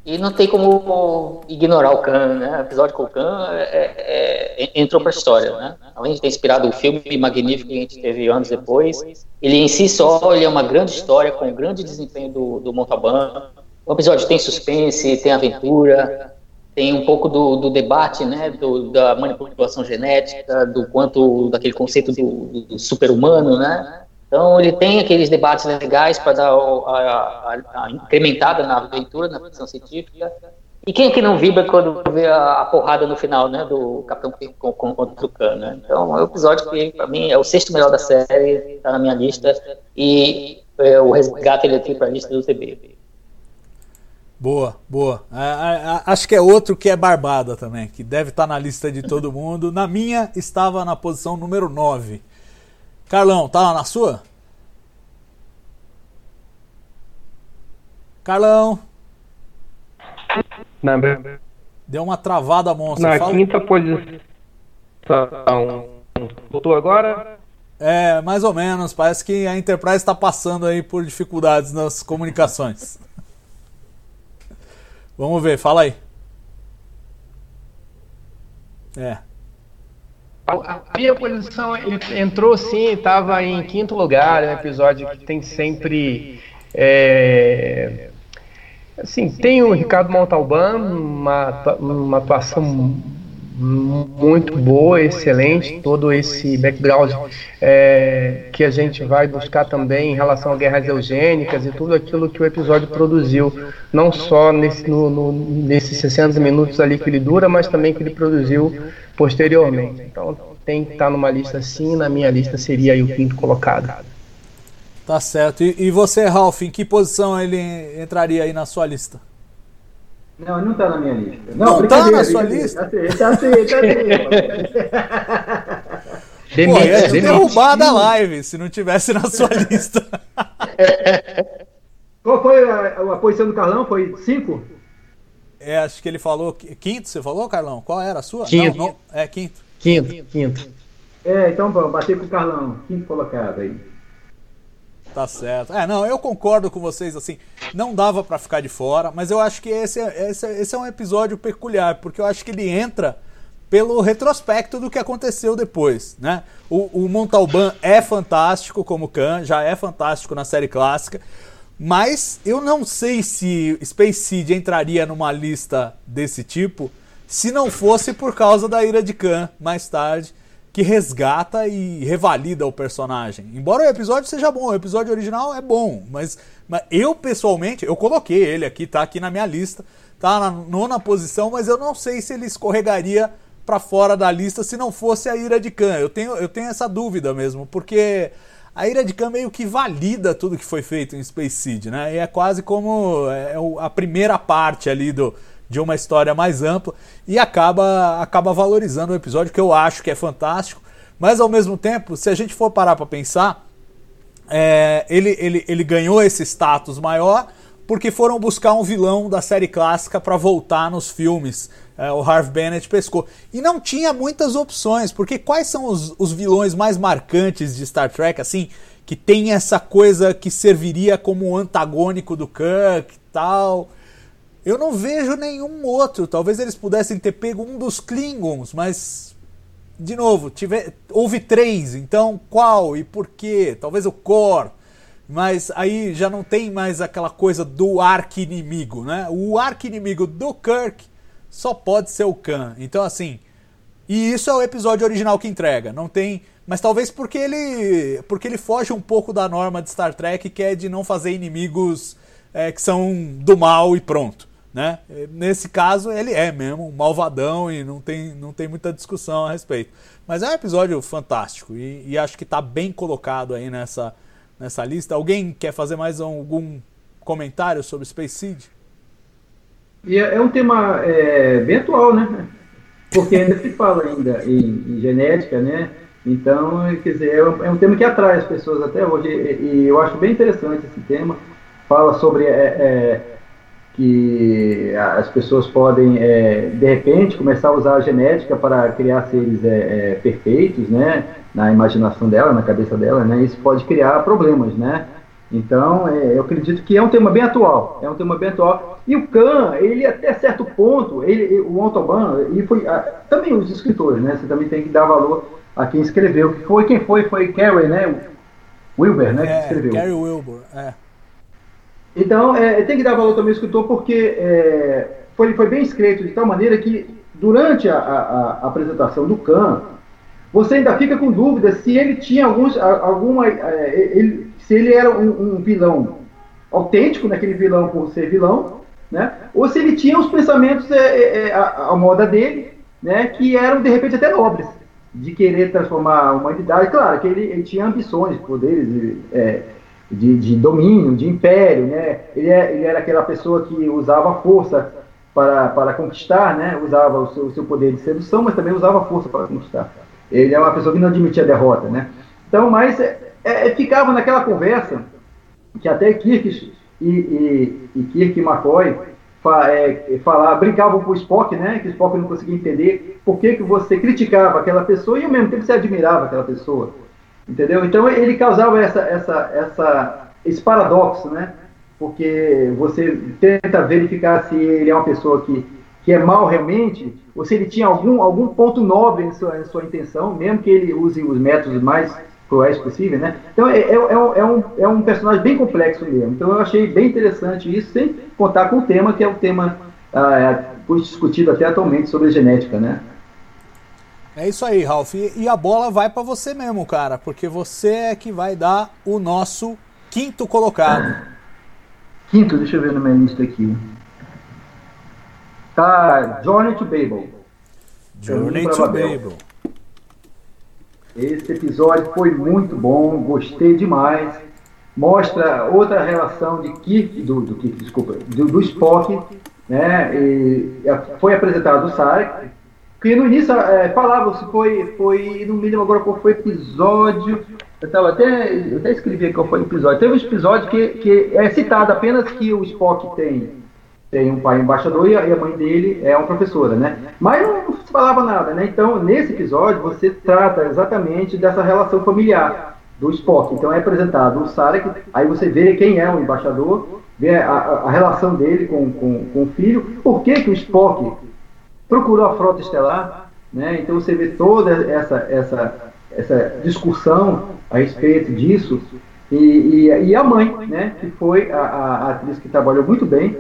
E não tem como ignorar o Khan, né? O episódio com o Khan é, é, é entrou para a história, né? Além de ter inspirado o filme magnífico que a gente teve anos depois, ele em si só ele é uma grande história com um grande desempenho do, do Montalbán. O episódio tem suspense, tem aventura, tem um pouco do, do debate, né? Do, da manipulação genética, do quanto daquele conceito do, do super-humano, né? Então ele tem aqueles debates legais para dar a, a, a, incrementada na aventura, na ficção científica. E quem é que não vibra quando vê a, a porrada no final, né, do Capitão contra o Khan, né? Então é um episódio que para mim é o sexto melhor da série, está na minha lista e é, o resgate ele aqui para a lista do TB. Boa, boa. acho que é outro que é Barbada também, que deve estar tá na lista de todo mundo. Na minha estava na posição número 9. Carlão, tá lá na sua? Carlão. Na, Deu uma travada monstra. Na Fala... quinta posição. Voltou agora? É, mais ou menos. Parece que a Enterprise está passando aí por dificuldades nas comunicações. Vamos ver, fala aí. É. A, minha posição entrou sim, estava em quinto lugar, é um episódio que tem sempre. É, assim, tem o Ricardo Montalbán, uma, uma atuação muito boa, excelente, todo esse background é, que a gente vai buscar também em relação a guerras eugênicas e tudo aquilo que o episódio produziu, não só nesse, no, no, nesses 60 minutos ali que ele dura, mas também que ele produziu posteriormente. Então tem que estar numa lista assim, na minha lista seria o quinto colocado. Tá certo. E, e você, Ralph, em que posição ele entraria aí na sua lista? Não, ele não tá na minha lista. Não, não tá na sua lista? Tá sim, tá sim, tá sim. Pô, ia derrubar da live se não tivesse na sua lista. Qual foi a, a, posição do Carlão? Foi cinco? É, acho que ele falou. Quinto, você falou, Carlão? Qual era a sua? Quinto. Não, não, é, quinto. Quinto, quinto. É, então vamos, bater com o Carlão. Quinto colocado aí. Tá certo. É, não, eu concordo com vocês, assim, não dava para ficar de fora, mas eu acho que esse, é, esse, esse é um episódio peculiar, porque eu acho que ele entra pelo retrospecto do que aconteceu depois, né? O, o Montalban é fantástico como Khan, já é fantástico na série clássica, mas eu não sei se Space Seed entraria numa lista desse tipo se não fosse por causa da ira de Khan mais tarde que resgata e revalida o personagem. Embora o episódio seja bom, o episódio original é bom, mas, mas eu pessoalmente, eu coloquei ele aqui, tá aqui na minha lista, tá na nona posição, mas eu não sei se ele escorregaria para fora da lista se não fosse a Ira de Khan. Eu tenho, eu tenho essa dúvida mesmo, porque a Ira de Khan meio que valida tudo que foi feito em Space Seed, né? E é quase como é, a primeira parte ali do de uma história mais ampla e acaba, acaba valorizando o episódio que eu acho que é fantástico. Mas ao mesmo tempo, se a gente for parar para pensar, é, ele, ele, ele ganhou esse status maior porque foram buscar um vilão da série clássica para voltar nos filmes. É, o Harv Bennett pescou. E não tinha muitas opções, porque quais são os, os vilões mais marcantes de Star Trek, assim, que tem essa coisa que serviria como antagônico do Kirk e tal? Eu não vejo nenhum outro. Talvez eles pudessem ter pego um dos Klingons, mas de novo, tiver, houve três, então qual e por quê? Talvez o Kor, mas aí já não tem mais aquela coisa do arqui-inimigo, né? O arqui-inimigo do Kirk só pode ser o Khan. Então, assim, e isso é o episódio original que entrega, não tem. Mas talvez porque ele, porque ele foge um pouco da norma de Star Trek, que é de não fazer inimigos é, que são do mal e pronto. Né? Nesse caso, ele é mesmo um malvadão e não tem, não tem muita discussão a respeito. Mas é um episódio fantástico e, e acho que está bem colocado aí nessa, nessa lista. Alguém quer fazer mais algum comentário sobre Space Seed? E é, é um tema é, bem atual, né? Porque ainda se fala ainda em, em, genética, né? Então, quer dizer, é um, é um, tema que atrai as pessoas até hoje e, e, eu acho bem interessante esse tema. Fala sobre é, é que as pessoas podem, é, de repente, começar a usar a genética para criar seres é, é, perfeitos, né, na imaginação dela, na cabeça dela, né, isso pode criar problemas, né. Então, é, eu acredito que é um tema bem atual, é um tema bem atual. E o Khan, ele até certo ponto, ele, o Autobahn, e foi a, também os escritores, né, você também tem que dar valor a quem escreveu. Foi quem foi, foi Carey, né, Wilber, né, que é, escreveu. Carey Wilber, é. Então, é, tem que dar valor também ao escritor, porque é, foi, foi bem escrito de tal maneira que, durante a, a, a, apresentação do Khan, você ainda fica com dúvida se ele tinha alguns, alguma. É, ele, se ele era um, um, vilão autêntico, naquele vilão por ser vilão, né? ou se ele tinha os pensamentos, é, é, é a, moda dele, né? que eram de repente até nobres, de querer transformar a humanidade. Claro que ele, ele tinha ambições, poderes. É, de, de domínio, de império, né? Ele, é, ele, era aquela pessoa que usava força para, para conquistar, né? Usava o seu, o seu poder de sedução, mas também usava força para conquistar. Ele é uma pessoa que não admitia derrota, né? Então, mas é, é, ficava naquela conversa que até Kirk e, e, e Kirk e McCoy fa, é, falar, brincavam com o Spock, né? Que o Spock não conseguia entender por que, que você criticava aquela pessoa e ao mesmo tempo você admirava aquela pessoa. Entendeu? Então ele causava essa, essa, essa, esse paradoxo, né? Porque você tenta verificar se ele é uma pessoa que, que é mal realmente, ou se ele tinha algum, algum ponto nobre em sua, em sua intenção, mesmo que ele use os métodos mais cruéis possíveis, né? Então é, é, é, um, é, um, é um personagem bem complexo mesmo. Então eu achei bem interessante isso, sem contar com o tema, que é o tema ah, é, discutido até atualmente sobre genética, né? É isso aí, Ralph. E a bola vai para você mesmo, cara, porque você é que vai dar o nosso quinto colocado. Quinto, deixa eu ver na minha lista aqui. Tá, Journey to Babel. Journey to Babel. Esse episódio foi muito bom, gostei demais. Mostra outra relação de Kirk, do, do Kirk, desculpa, do, do Spock, né? E foi apresentado o Sarek, que no início é, falava se foi, foi, me lembro agora qual foi o episódio. Eu, tava até, eu até escrevi qual foi o episódio. Teve um episódio que, que é citado apenas que o Spock tem, tem um pai embaixador e a, e a mãe dele é uma professora, né? Mas não, se falava nada, né? Então, nesse episódio, você trata exatamente dessa relação familiar do Spock. Então, é apresentado o Sarek, aí você vê quem é o embaixador, vê a, a, a relação dele com, com, com o filho, por que, que o Spock procurou a frota estelar, né? Então você vê toda essa, essa, essa discussão a respeito disso. E, e, e a mãe, né? Que foi a, a, atriz que trabalhou muito bem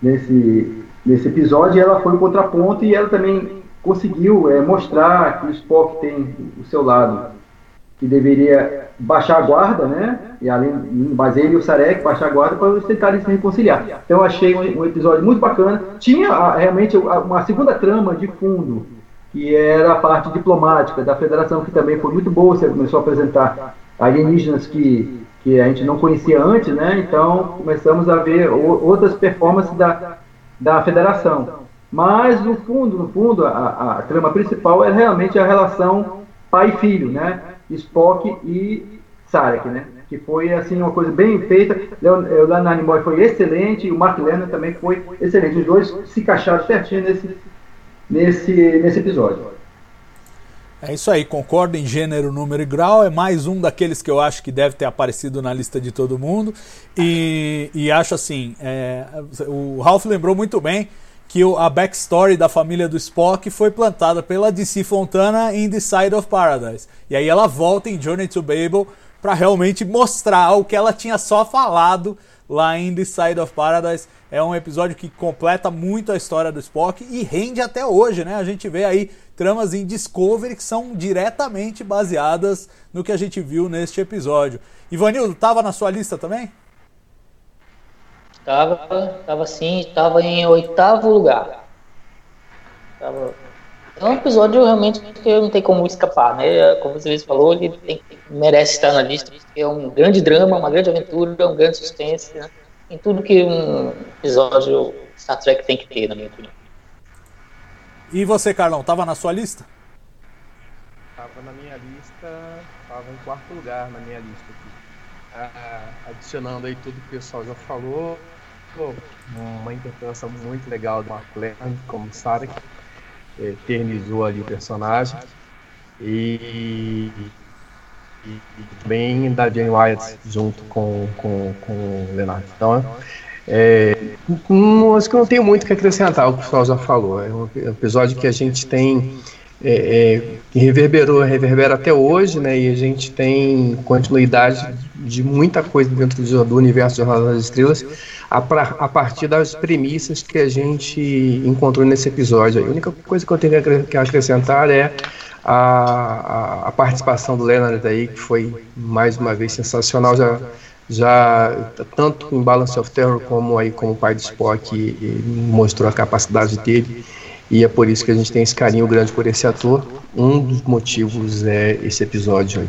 nesse, nesse episódio, ela foi o contraponto e ela também conseguiu é, mostrar que o Spock tem o seu lado que deveria baixar a guarda, né? E além, e o Sarek baixar a guarda para eles tentarem se reconciliar. Então achei um, um episódio muito bacana. Tinha a, realmente uma segunda trama de fundo, que era a parte diplomática da federação, que também foi muito boa. Você começou a apresentar alienígenas que, que a gente não conhecia antes, né? Então começamos a ver o, outras performances da, da federação. Mas, no fundo, no fundo, a, a trama principal é realmente a relação pai filho, né? Spock e Sarek, né? Que foi, assim, uma coisa bem feita. O Leonard Nimoy foi excelente e o Mark Lennon também foi excelente. Os dois se encaixaram certinho nesse, nesse, nesse episódio. É isso aí, concordo em gênero, número e grau. É mais um daqueles que eu acho que deve ter aparecido na lista de todo mundo. E, e acho assim: é, o Ralph lembrou muito bem que a backstory da família do Spock foi plantada pela DC Fontana em The Side of Paradise. E aí ela volta em Journey to Babel para realmente mostrar o que ela tinha só falado lá em The Side of Paradise. É um episódio que completa muito a história do Spock e rende até hoje, né? A gente vê aí tramas em Discovery que são diretamente baseadas no que a gente viu neste episódio. Ivanildo, tava na sua lista também? Tava, tava sim, tava em oitavo lugar. Tava... É um episódio realmente que não tem como escapar, né? Como você falou, ele tem, merece estar na lista, porque é um grande drama, uma grande aventura, um grande suspense, né? Em tudo que um episódio Star Trek tem que ter, na minha opinião. E você, Carlão, tava na sua lista? Tava na minha lista, tava em quarto lugar na minha lista aqui. Ah, adicionando aí tudo que o pessoal já falou, uma interpretação muito legal do Mark Lennon como Sarek, eternizou ali o personagem. E, e, também da Jane Wyatt junto com, com, com o Leonardo. Então, é, não, acho que não tenho muito que acrescentar o que o pessoal já falou. É um episódio que a gente tem é, é, que reverberou, reverbera até hoje, né? E a gente tem continuidade de muita coisa dentro do, universo de Jornada das Estrelas a, pra, a, partir das premissas que a gente encontrou nesse episódio. A única coisa que eu tenho que acrescentar é a, a, a participação do Leonard aí, que foi mais uma vez sensacional. Já, já tanto em Balance of Terror como aí como pai de Spock mostrou a capacidade dele e é por isso que a gente tem esse carinho grande por esse ator. Um dos motivos é esse episódio.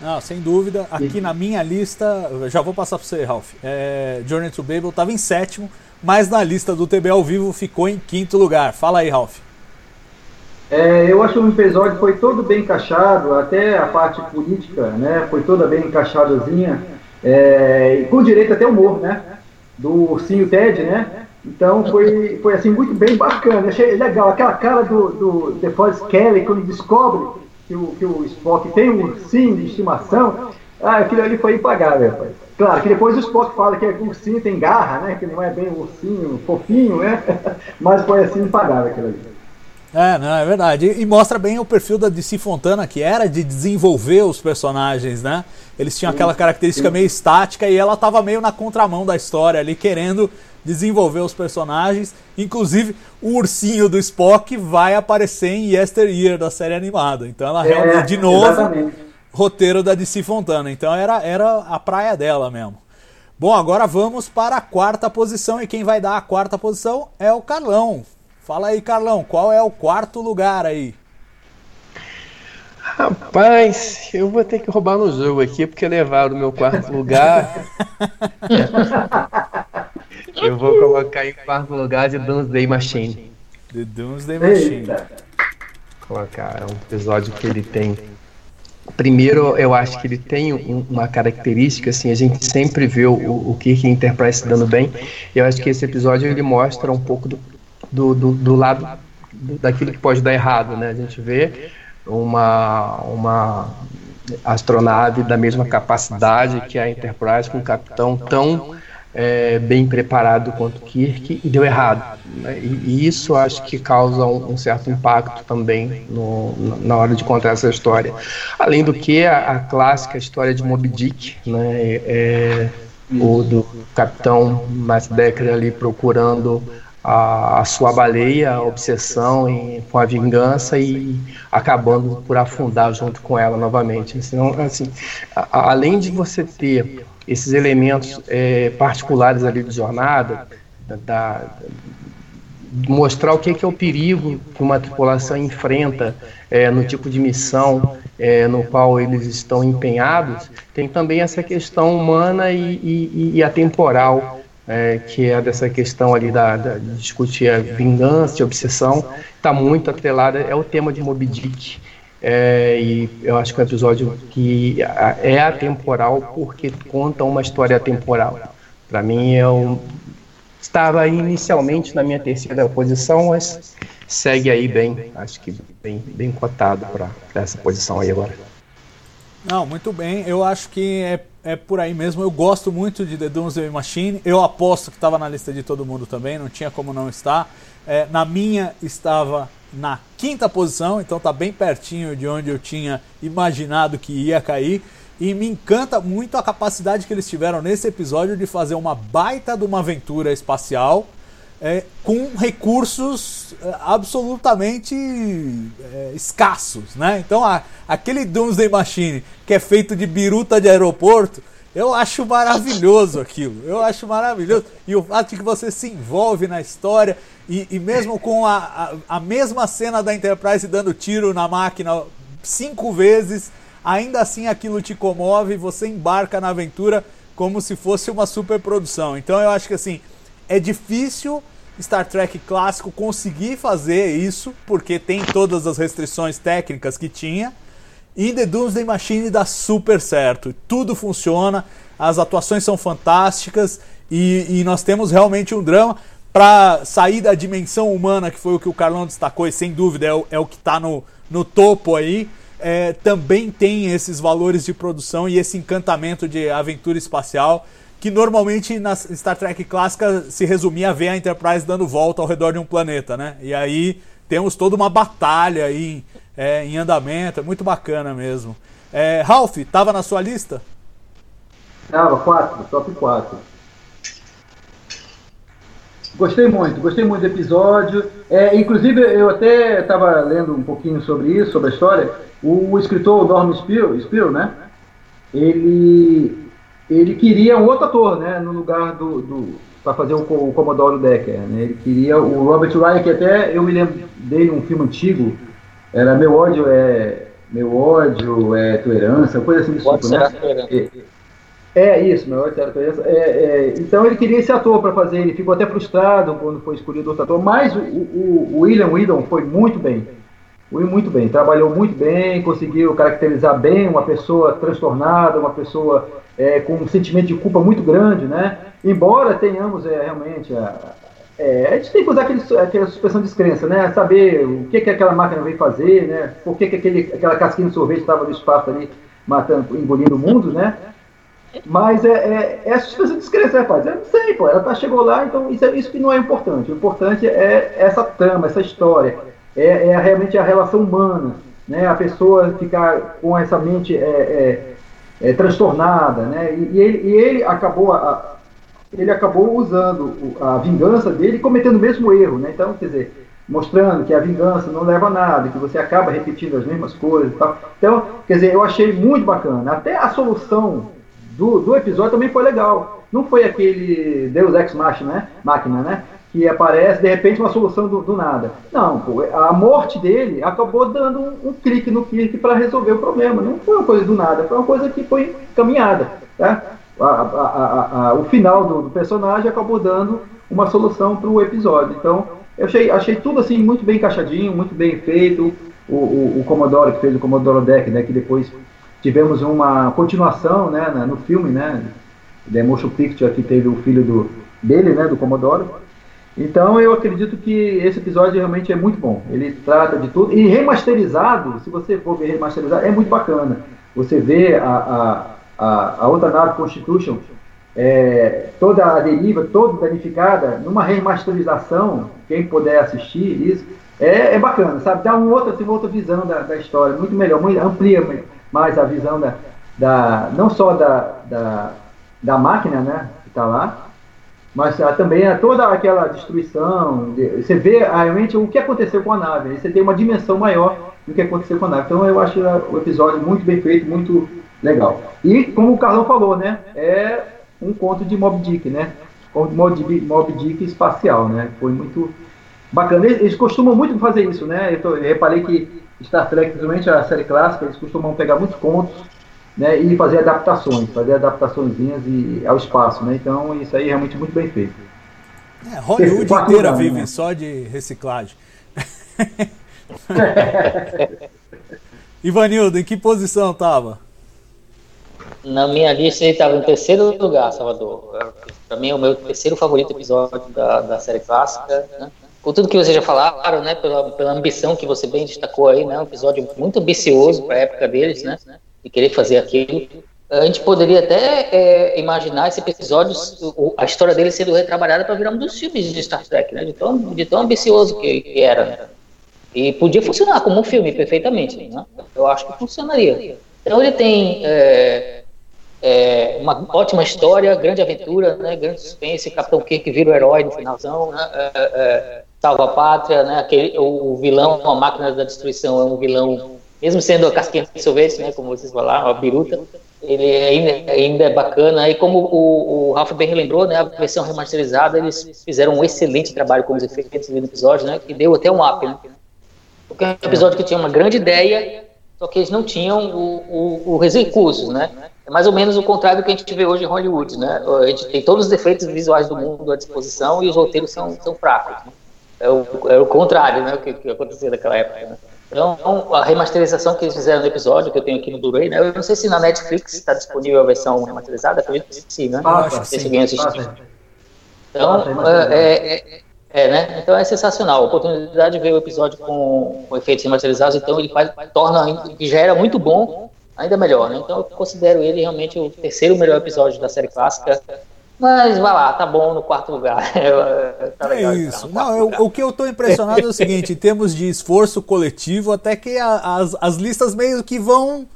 Não, sem dúvida. Aqui na minha lista, já vou passar para você, Ralph. É, Journey to Babel estava em sétimo, mas na lista do TB ao vivo ficou em quinto lugar. Fala aí, Ralph. É, eu acho que o episódio foi todo bem encaixado, até a parte política, né? Foi toda bem encaixadazinha, é, com direito até humor, né? Do ursinho Ted, né? Então foi, foi assim muito bem bacana. Achei legal aquela cara do, do depois Kelly quando descobre que o, que o Spock tem um ursinho de estimação. Ah, aquilo ali foi impagável, rapaz. Claro que depois o Spock fala que o ursinho tem garra, né? Que não é bem um ursinho fofinho, né? Mas foi assim impagável aquilo ali. É, não, é verdade. E mostra bem o perfil da DC Fontana, que era de desenvolver os personagens, né? Eles tinham sim, aquela característica sim. meio estática e ela tava meio na contramão da história ali, querendo desenvolver os personagens. Inclusive, o ursinho do Spock vai aparecer em Yesteryear, da série animada. Então ela é, realmente, de novo, exatamente. roteiro da DC Fontana. Então era, era a praia dela mesmo. Bom, agora vamos para a quarta posição. E quem vai dar a quarta posição é o Carlão. Fala aí, Carlão, qual é o quarto lugar aí? Rapaz, eu vou ter que roubar no jogo aqui, porque levaram o meu quarto lugar. Eu vou colocar em quarto lugar The Doomsday Machine. The Doomsday Machine. Colocar, é um episódio que ele tem. Primeiro, eu acho que ele tem uma característica, assim, a gente sempre vê o, o Kirk Enterprise dando bem. Eu acho que esse episódio ele mostra um pouco do, do, do, do lado daquilo que pode dar errado, né? A gente vê uma, uma astronave da mesma capacidade que a Enterprise, com um capitão tão é, bem preparado quanto Kirk e deu errado. Né? E, e, isso acho que causa um, um certo impacto também no, na hora de contar essa história. Além do que a, a clássica história de Moby Dick, né? É, o do capitão Matt Decker ali procurando a, a, sua baleia, a obsessão em, com a vingança e acabando por afundar junto com ela novamente. Então, assim, a, além de você ter esses elementos é, particulares ali de jornada, da, da, mostrar o que, que, é o perigo que uma tripulação enfrenta é, no tipo de missão é, no qual eles estão empenhados, tem também essa questão humana e, e, e atemporal é, que é dessa questão ali da, da de discutir a vingança e obsessão, está muito atrelada, é o tema de Moby Dick. É, e eu acho que é um episódio que é atemporal porque conta uma história atemporal. Para mim, eu estava inicialmente na minha terceira posição, mas segue aí bem, acho que bem, bem cotado para essa posição aí agora. Não, muito bem. Eu acho que é, é por aí mesmo. Eu gosto muito de The Doomsday Machine. Eu aposto que estava na lista de todo mundo também, não tinha como não estar. É, na minha estava na quinta posição, então tá bem pertinho de onde eu tinha imaginado que ia cair. E me encanta muito a capacidade que eles tiveram nesse episódio de fazer uma baita de uma aventura espacial é, com recursos é, absolutamente é, escassos, né? Então a, aquele Doomsday Machine que é feito de biruta de aeroporto, eu acho maravilhoso aquilo. Eu acho maravilhoso. E o fato de que você se envolve na história e, e mesmo com a, a, a mesma cena da Enterprise dando tiro na máquina cinco vezes, ainda assim aquilo te comove você embarca na aventura como se fosse uma superprodução. Então eu acho que assim é difícil Star Trek clássico conseguir fazer isso, porque tem todas as restrições técnicas que tinha. E The Doomsday Machine dá super certo. Tudo funciona, as atuações são fantásticas e, e nós temos realmente um drama para sair da dimensão humana, que foi o que o Carlão destacou, e sem dúvida é o, é o que está no, no topo aí. É, também tem esses valores de produção e esse encantamento de aventura espacial que normalmente na Star Trek clássica se resumia a ver a Enterprise dando volta ao redor de um planeta, né? E aí temos toda uma batalha aí é, em andamento, é muito bacana mesmo. É, Ralph, tava na sua lista? Tava, quatro, top 4. Gostei muito, gostei muito do episódio. É, inclusive, eu até estava lendo um pouquinho sobre isso, sobre a história. O escritor Norman Spiro, Spiro né? Ele ele queria um outro ator, né, no lugar do, do para fazer o, o Commodore Decker, né? Ele queria o Robert Ryan, que até eu me lembro dele num filme antigo, era Meu ódio é meu ódio é tua herança, coisa assim do tipo, né? É, é, isso, meu ódio era tua herança. É, é, então ele queria esse ator para fazer, ele ficou até frustrado quando foi escolhido outro ator, mas o, o, o William Whedon foi muito bem. Foi muito bem, trabalhou muito bem, conseguiu caracterizar bem uma pessoa transtornada, uma pessoa é, com um sentimento de culpa muito grande, né? Embora tenhamos é, realmente a, é, a gente tem que usar aquele, aquela suspensão de descrença, né? Saber o que, que aquela máquina veio fazer, né? Por que, que aquele, aquela casquinha de sorvete estava no espaço ali, matando, engolindo o mundo, né? Mas é, é, é a suspensão de descrença, rapaz. Eu não sei, pô. Ela tá, chegou lá, então isso, é, isso que não é importante. O importante é essa trama, essa história. É, é realmente a relação humana, né? A pessoa ficar com essa mente é, é é, transtornada, né? E, e, ele, e ele, acabou a, ele acabou usando a vingança dele cometendo o mesmo erro, né? Então, quer dizer, mostrando que a vingança não leva a nada, que você acaba repetindo as mesmas coisas, tal. Então, quer dizer, eu achei muito bacana. Até a solução do, do episódio também foi legal. Não foi aquele Deus Ex Machina, né? Máquina, né? Que aparece de repente uma solução do, do nada. Não, pô, a morte dele acabou dando um, um clique no Kirk para resolver o problema. Não foi uma coisa do nada, foi uma coisa que foi caminhada. Tá? A, a, a, o final do, do, personagem acabou dando uma solução para o episódio. Então, eu achei, achei tudo assim muito bem encaixadinho, muito bem feito. O, o, o Commodore que fez o Commodore Deck, né, que depois tivemos uma continuação né, no filme, né, The Motion Picture, que teve o filho do, dele, né, do Commodore. Então eu acredito que esse episódio realmente é muito bom. Ele trata de tudo. E remasterizado, se você for ver remasterizado, é muito bacana. Você vê a, a, a, a outra nave Constitution, é, toda a deriva, toda danificada, numa remasterização, quem puder assistir isso, é, é bacana, sabe? Dá uma outra, uma outra visão da, da história, muito melhor, muito, amplia mais a visão da, da não só da, da, da máquina, né, que está lá, mas ah, também é toda aquela destruição. Você vê ah, realmente o que aconteceu com a nave. Você tem uma dimensão maior do que aconteceu com a nave. Então eu acho o episódio muito bem feito, muito legal. E como o Carlão falou, né? É um conto de Mob Dick, né? Mob, Mob Dick espacial, né? Foi muito bacana. Eles costumam muito fazer isso, né? Eu, tô, eu reparei que Star Trek, principalmente a série clássica, eles costumam pegar muitos contos né, e fazer adaptações, fazer adaptações ao espaço. Né? Então, isso aí é realmente muito bem feito. É, Hollywood inteira vive né? só de reciclagem. Ivanildo, em que posição estava? Na minha lista ele estava em terceiro lugar, Salvador. Para mim é o meu terceiro favorito episódio da, da série clássica. Né? Por tudo que vocês já falaram, né? Pela, pela ambição que você bem destacou aí, né? Um episódio muito ambicioso para a época deles, né? De querer fazer aquilo. A gente poderia até é, imaginar esse episódio, a história dele sendo retrabalhada para virar um dos filmes de Star Trek, né? De tão, de tão ambicioso que, que era. E podia funcionar como um filme perfeitamente, né? Eu acho que funcionaria. Então ele tem é, é, uma ótima história, grande aventura, né? Grande suspense, Capitão Kirk vira o herói no finalzão, né? É, é, salva a pátria, né? Aquele, o vilão, a máquina da destruição é um vilão, mesmo sendo a casquinha de sorvete, né? Como vocês falaram, a biruta ele ainda, ainda é bacana. E como o, o bem lembrou, né, a versão remasterizada, eles fizeram um excelente trabalho com os efeitos no episódio, né, que deu até um up. Né? Porque é um episódio que tinha uma grande ideia, só que eles não tinham o, os recursos, né? É mais ou menos o contrário do que a gente vê hoje em Hollywood, né? A gente tem todos os efeitos visuais do mundo à disposição e os roteiros são, são fracos. Né? É, o, é o contrário, né? O que, que acontecia naquela época, né? Então, a remasterização que eles fizeram no episódio, que eu tenho aqui no Blu-ray, né? Eu não sei se na Netflix está disponível a versão remasterizada, acredito que sim, né? Ah, acho que sim. alguém assistiu. Então, é, é, é, né? Então é sensacional. A oportunidade de ver o episódio com, com efeitos remasterizados, então ele faz, torna, que já era muito bom, ainda melhor, né? Então eu considero ele realmente o terceiro melhor episódio da série clássica mas vai lá, tá bom no quarto lugar. tá é isso. Não, eu, o que eu tô impressionado é o seguinte: em termos de esforço coletivo, até que a, as, as listas meio que vão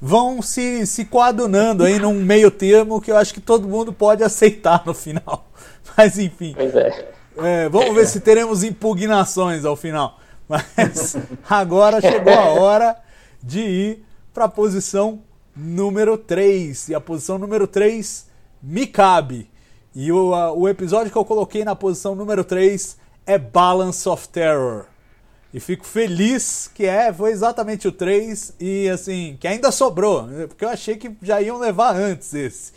vão se, se coadunando aí num meio termo que eu acho que todo mundo pode aceitar no final. Mas enfim. Pois é. é vamos ver se teremos impugnações ao final. Mas agora chegou a hora de ir para a posição número 3. E a posição número 3 me cabe. E o, a, o episódio que eu coloquei na posição número 3 é Balance of Terror. E fico feliz que é, foi exatamente o 3 e assim, que ainda sobrou, né? porque eu achei que já iam levar antes esse.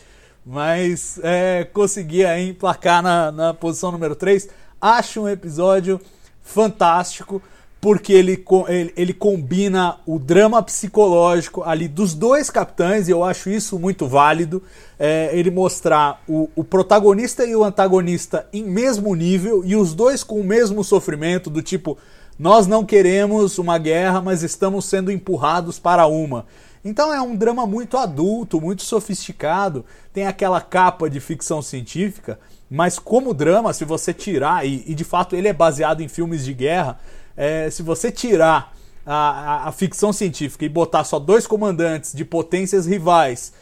Mas é, consegui aí emplacar na, na posição número 3. Acho um episódio fantástico porque ele, ele, ele, combina o drama psicológico ali dos dois capitães, e eu acho isso muito válido. É, ele mostrar o, o, protagonista e o antagonista em mesmo nível, e os dois com o mesmo sofrimento, do tipo, nós não queremos uma guerra, mas estamos sendo empurrados para uma. Então é um drama muito adulto, muito sofisticado, tem aquela capa de ficção científica, mas como drama, se você tirar, e, e de fato ele é baseado em filmes de guerra é, se você tirar a, a, a, ficção científica e botar só dois comandantes de potências rivais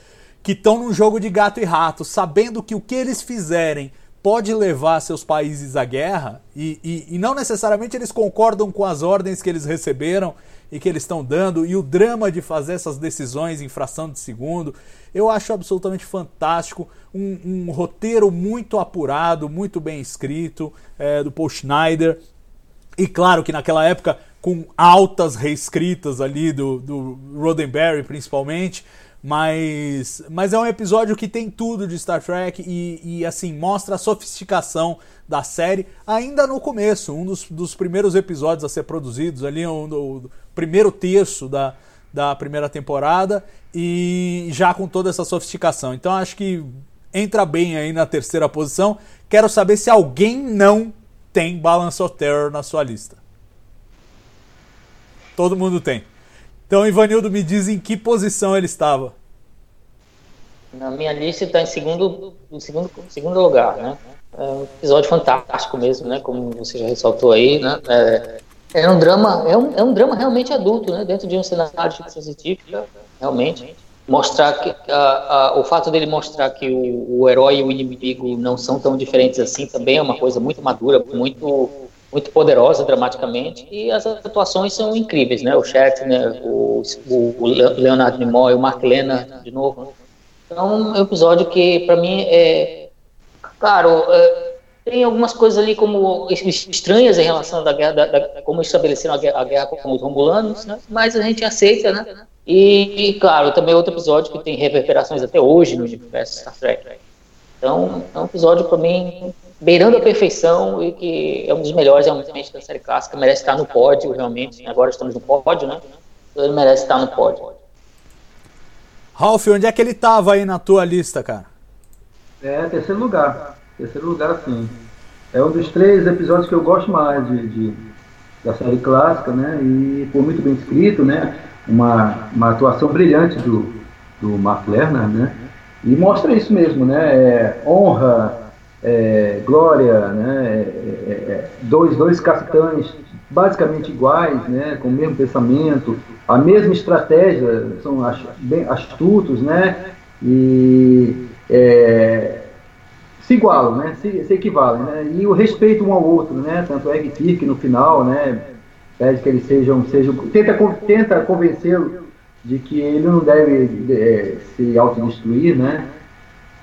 que estão num jogo de gato e rato, sabendo que o que eles fizerem pode levar seus países à guerra, e, e, e não necessariamente eles concordam com as ordens que eles receberam e que eles estão dando, e o drama de fazer essas decisões em fração de segundo, eu acho absolutamente fantástico. Um, um roteiro muito apurado, muito bem escrito, é, do Paul Schneider. E claro que naquela época, com altas reescritas ali do, do Roddenberry, principalmente. Mas, mas é um episódio que tem tudo de Star Trek e, e assim mostra a sofisticação da série ainda no começo, um dos, dos primeiros episódios a ser produzidos ali, um, primeiro terço da, da primeira temporada e já com toda essa sofisticação. Então acho que entra bem aí na terceira posição. Quero saber se alguém não tem Balance of Terror na sua lista. Todo mundo tem. Então, Ivanildo, me diz em que posição ele estava. Na minha lista está em segundo, em segundo, segundo lugar, né? É um episódio fantástico mesmo, né? Como você já ressaltou aí, né? É, é um drama, é um, é um drama realmente adulto, né? Dentro de um cenário de ficção científica, realmente mostrar que o fato dele mostrar que o, o, herói e o inimigo não são tão diferentes assim também é uma coisa muito madura, muito muito poderosa dramaticamente e as atuações são incríveis, né? O Shatner, o, o Leonardo Nimoy, o Mark Lena de novo. Então é um episódio que para mim é claro é, tem algumas coisas ali como estranhas em relação da guerra, da, da, como estabeleceram a guerra, a guerra com os romulanos, né? Mas a gente aceita, né? E, claro, também outro episódio que tem reverberações até hoje no universo Star Trek. Então, é um episódio, para mim, beirando a perfeição e que é um dos melhores, realmente, da série clássica. Merece estar no pódio, realmente. Agora estamos no pódio, né? Então, ele merece estar no pódio. Ralph, onde é que ele tava aí na tua lista, cara? É, terceiro lugar. Terceiro lugar, sim. É um dos três episódios que eu gosto mais de, de da série clássica, né? E foi muito bem escrito, né? Uma, uma atuação brilhante do, do Mark Lerner, né? E mostra isso mesmo, né? É, honra, é, glória, né? É, é, é dois, dois capitães basicamente iguais, né? Com o mesmo pensamento, a mesma estratégia, são bem astutos, né? E é, se igualam, né? Se, se, equivalem, né? E o respeito um ao outro, né? Tanto é que Kirk no final, né? Pede que eles sejam, sejam tenta, tenta convencê-lo de que ele não deve é, se autodestruir, né?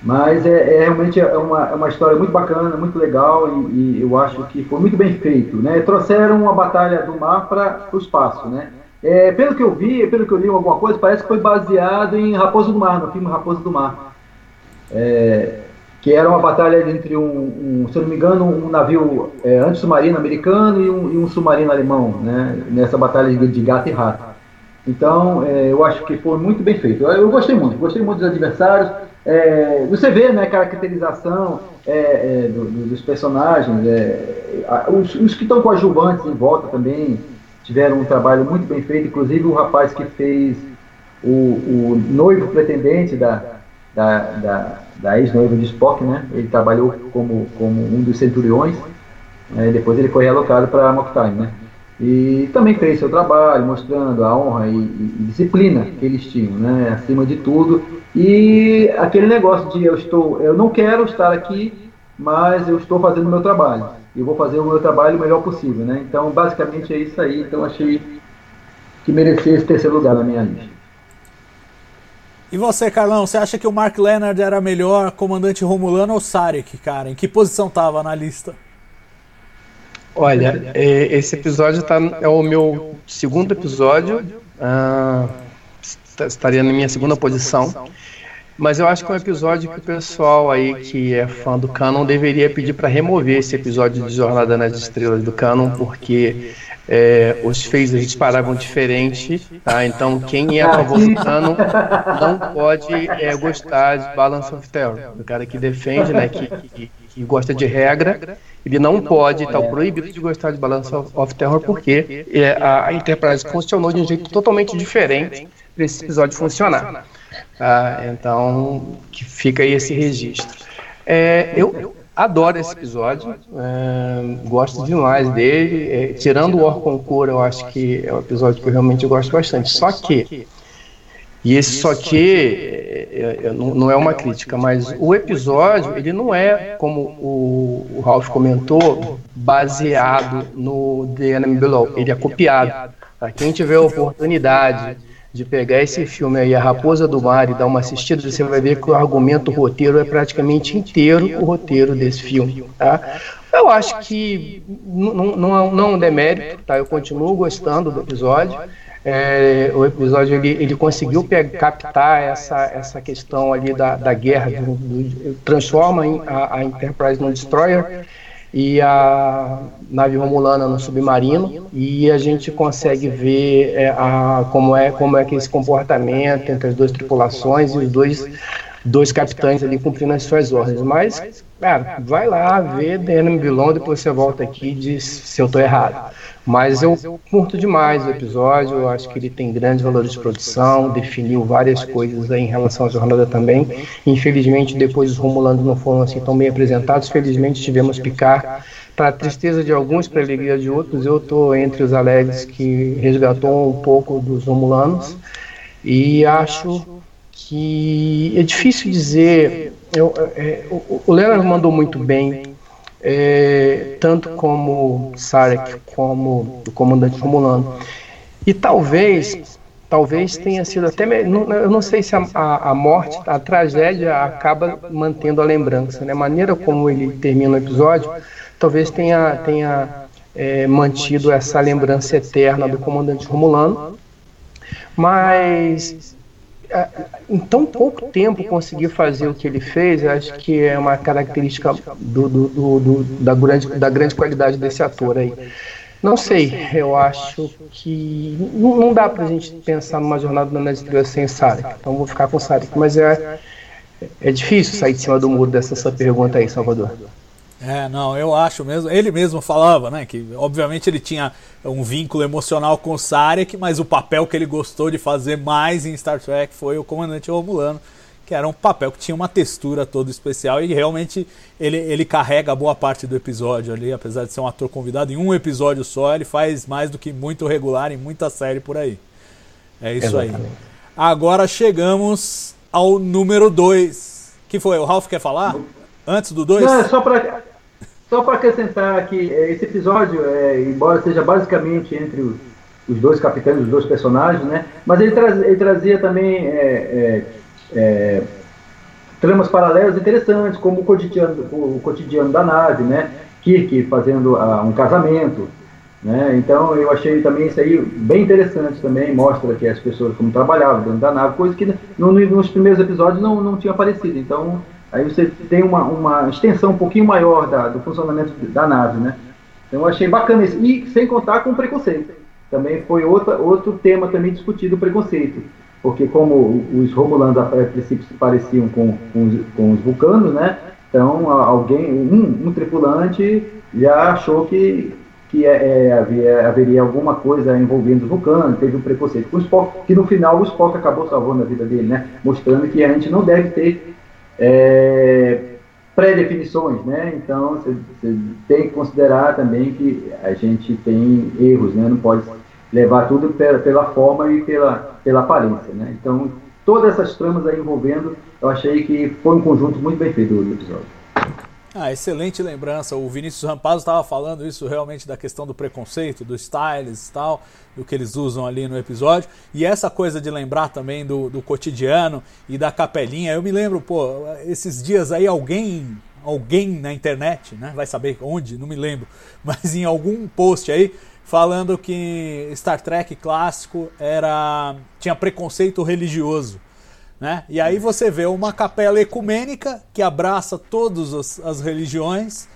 Mas é, é realmente é uma, é uma história muito bacana, muito legal e, e, eu acho que foi muito bem feito, né? Trouxeram a batalha do mar para o espaço, né? É, pelo que eu vi, pelo que eu li alguma coisa, parece que foi baseado em Raposo do Mar, no filme Raposo do Mar. É, que era uma batalha entre um, um se não me engano, um navio é, americano e um, e um, submarino alemão, né? Nessa batalha de, de gato e rato. Então, é, eu acho que foi muito bem feito. Eu, eu gostei muito, gostei muito dos adversários. É, você vê né, a caracterização é, é, do, do, dos personagens, é, os, os, que estão coadjuvantes em volta também tiveram um trabalho muito bem feito, inclusive o rapaz que fez o, o noivo pretendente da, da, da, da ex-noiva de Spock, né? Ele trabalhou como, como um dos centuriões, né? depois ele foi realocado para Mocktime, né? E também fez seu trabalho, mostrando a honra e, e, disciplina que eles tinham, né? Acima de tudo. E aquele negócio de eu estou, eu não quero estar aqui, mas eu estou fazendo o meu trabalho. E vou fazer o meu trabalho o melhor possível, né? Então, basicamente é isso aí. Então, achei que merecia esse terceiro lugar na minha lista. E você, Carlão, você acha que o Mark Leonard era melhor comandante Romulano ou Sarek, cara? Em que posição tava na lista? Olha, é, esse episódio tá, é o meu segundo episódio. Ah, estaria na minha segunda posição. Mas eu acho que é um episódio que o pessoal aí que é fã do Canon deveria pedir para remover esse episódio de Jornada nas Estrelas do Canon, porque é, os phases paravam diferente, tá? Então quem é Canon não pode é, gostar de Balance of Terror. O cara que defende, né, que, que, que gosta de regra, ele não pode, está proibido de gostar de Balance of, Terror porque é, a, Enterprise funcionou de um jeito totalmente diferente para esse episódio funcionar. Ah, então, que fica aí esse registro. É, eu adoro esse episódio, é, gosto demais dele. É, tirando o Orconcor, eu acho que é um episódio que eu realmente gosto bastante. Só que, e esse só que é, é, não é uma crítica, mas o episódio ele não é como o, o Ralph comentou, baseado no The Enemy Below. Ele é copiado. Para quem tiver a oportunidade de pegar esse filme aí, A Raposa do Mar, e dar uma assistida, você vai ver que o argumento, o roteiro é praticamente inteiro o roteiro desse filme, tá? Eu acho que não, é um demérito, tá? Eu continuo gostando do episódio. É, o episódio ele, ele conseguiu pegar, captar essa, essa questão ali da, da guerra, do, do, transforma a, a Enterprise no Destroyer e a nave romulana no submarino e a gente consegue ver é, a, como é como é que esse comportamento entre as duas tripulações e os dois dois capitães ali cumprindo as suas ordens. Mas, cara, vai lá ver The Enemy Below, depois você volta aqui e diz se eu estou errado. Mas eu curto demais o episódio, eu acho que ele tem grandes valores de produção, definiu várias coisas em relação à jornada também. Infelizmente, depois os Romulanos não foram assim tão bem apresentados. Felizmente, tivemos Picar. Para tristeza de alguns, para alegria de outros, eu estou entre os alegres que resgatou um pouco dos Romulanos. E acho que é difícil dizer. Eu, é, o, o Leonard mandou muito bem é, tanto como Sarek como o comandante Romulano. E talvez, talvez tenha sido até, eu não sei se a, a, morte, a tragédia acaba mantendo a lembrança, né? A maneira como ele termina o episódio, talvez tenha, tenha é, mantido essa lembrança eterna do comandante Romulano. Mas em tão pouco tempo conseguir fazer o que ele fez, acho que é uma característica do, do, do, da, grande, da grande qualidade desse ator aí. Não sei, eu acho que não, não dá pra gente pensar numa jornada nas estrelas sem Sarek, então vou ficar com Sarek, mas é, é difícil sair de cima do muro dessa sua pergunta aí, Salvador. É, não, eu acho mesmo. Ele mesmo falava, né, que obviamente ele tinha um vínculo emocional com o Sarek, mas o papel que ele gostou de fazer mais em Star Trek foi o Comandante Romulano, que era um papel que tinha uma textura toda especial e realmente ele, ele carrega boa parte do episódio ali, apesar de ser um ator convidado em um episódio só, ele faz mais do que muito regular em muita série por aí. É isso Exatamente. aí. Agora chegamos ao número 2. Que foi? O Ralph quer falar? Antes do 2? Não, é só para só para acrescentar que é, esse episódio, é, embora seja basicamente entre os, os, dois capitães, os dois personagens, né, mas ele, traz, ele trazia também é, é, é, tramas paralelas interessantes, como o cotidiano, o cotidiano da nave, né, Kirk fazendo uh, um casamento, né, então eu achei também isso aí bem interessante também, mostra que as pessoas como trabalhavam dentro da nave, coisa que no, nos primeiros episódios não, não tinha aparecido, então Aí você tem uma, uma extensão um pouquinho maior da, do funcionamento da nave, né? Então eu achei bacana isso. E sem contar com o preconceito. Também foi outra, outro tema também discutido, o preconceito. Porque como os Romulanos a princípio se pareciam com, com, os, com os vulcanos, né? Então alguém, um, um tripulante já achou que, que é, é, havia, haveria alguma coisa envolvendo os vulcanos, teve um preconceito com o Spock, que no final o Spock acabou salvando a vida dele, né? Mostrando que a gente não deve ter é, pré-definições, né? Então você tem que considerar também que a gente tem erros, né? Não pode levar tudo pela, pela forma e pela, pela aparência, né? Então todas essas tramas aí envolvendo, eu achei que foi um conjunto muito bem feito do episódio. Ah, excelente lembrança. O Vinícius Rampazzo estava falando isso realmente da questão do preconceito, do styles e tal, do que eles usam ali no episódio. E essa coisa de lembrar também do, do cotidiano e da capelinha. Eu me lembro, pô, esses dias aí alguém, alguém na internet, né? Vai saber onde, não me lembro, mas em algum post aí falando que Star Trek clássico era tinha preconceito religioso. Né? E aí você vê uma capela ecumênica que abraça todas as, as religiões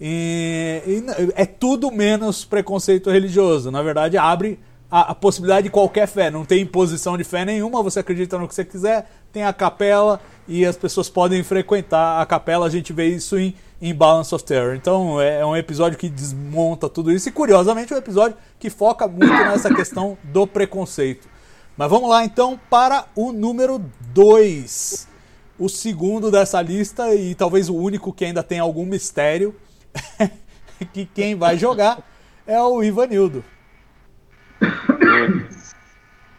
e, e, é tudo menos preconceito religioso. Na verdade, abre a, a, possibilidade de qualquer fé. Não tem imposição de fé nenhuma, você acredita no que você quiser, tem a capela e as pessoas podem frequentar a capela. A gente vê isso em, em Balance of Terror. Então é, é um episódio que desmonta tudo isso e, curiosamente, é um episódio que foca muito nessa questão do preconceito. Mas vamos lá então para o número 2. O segundo dessa lista e talvez o único que ainda tem algum mistério. que quem vai jogar é o Ivanildo.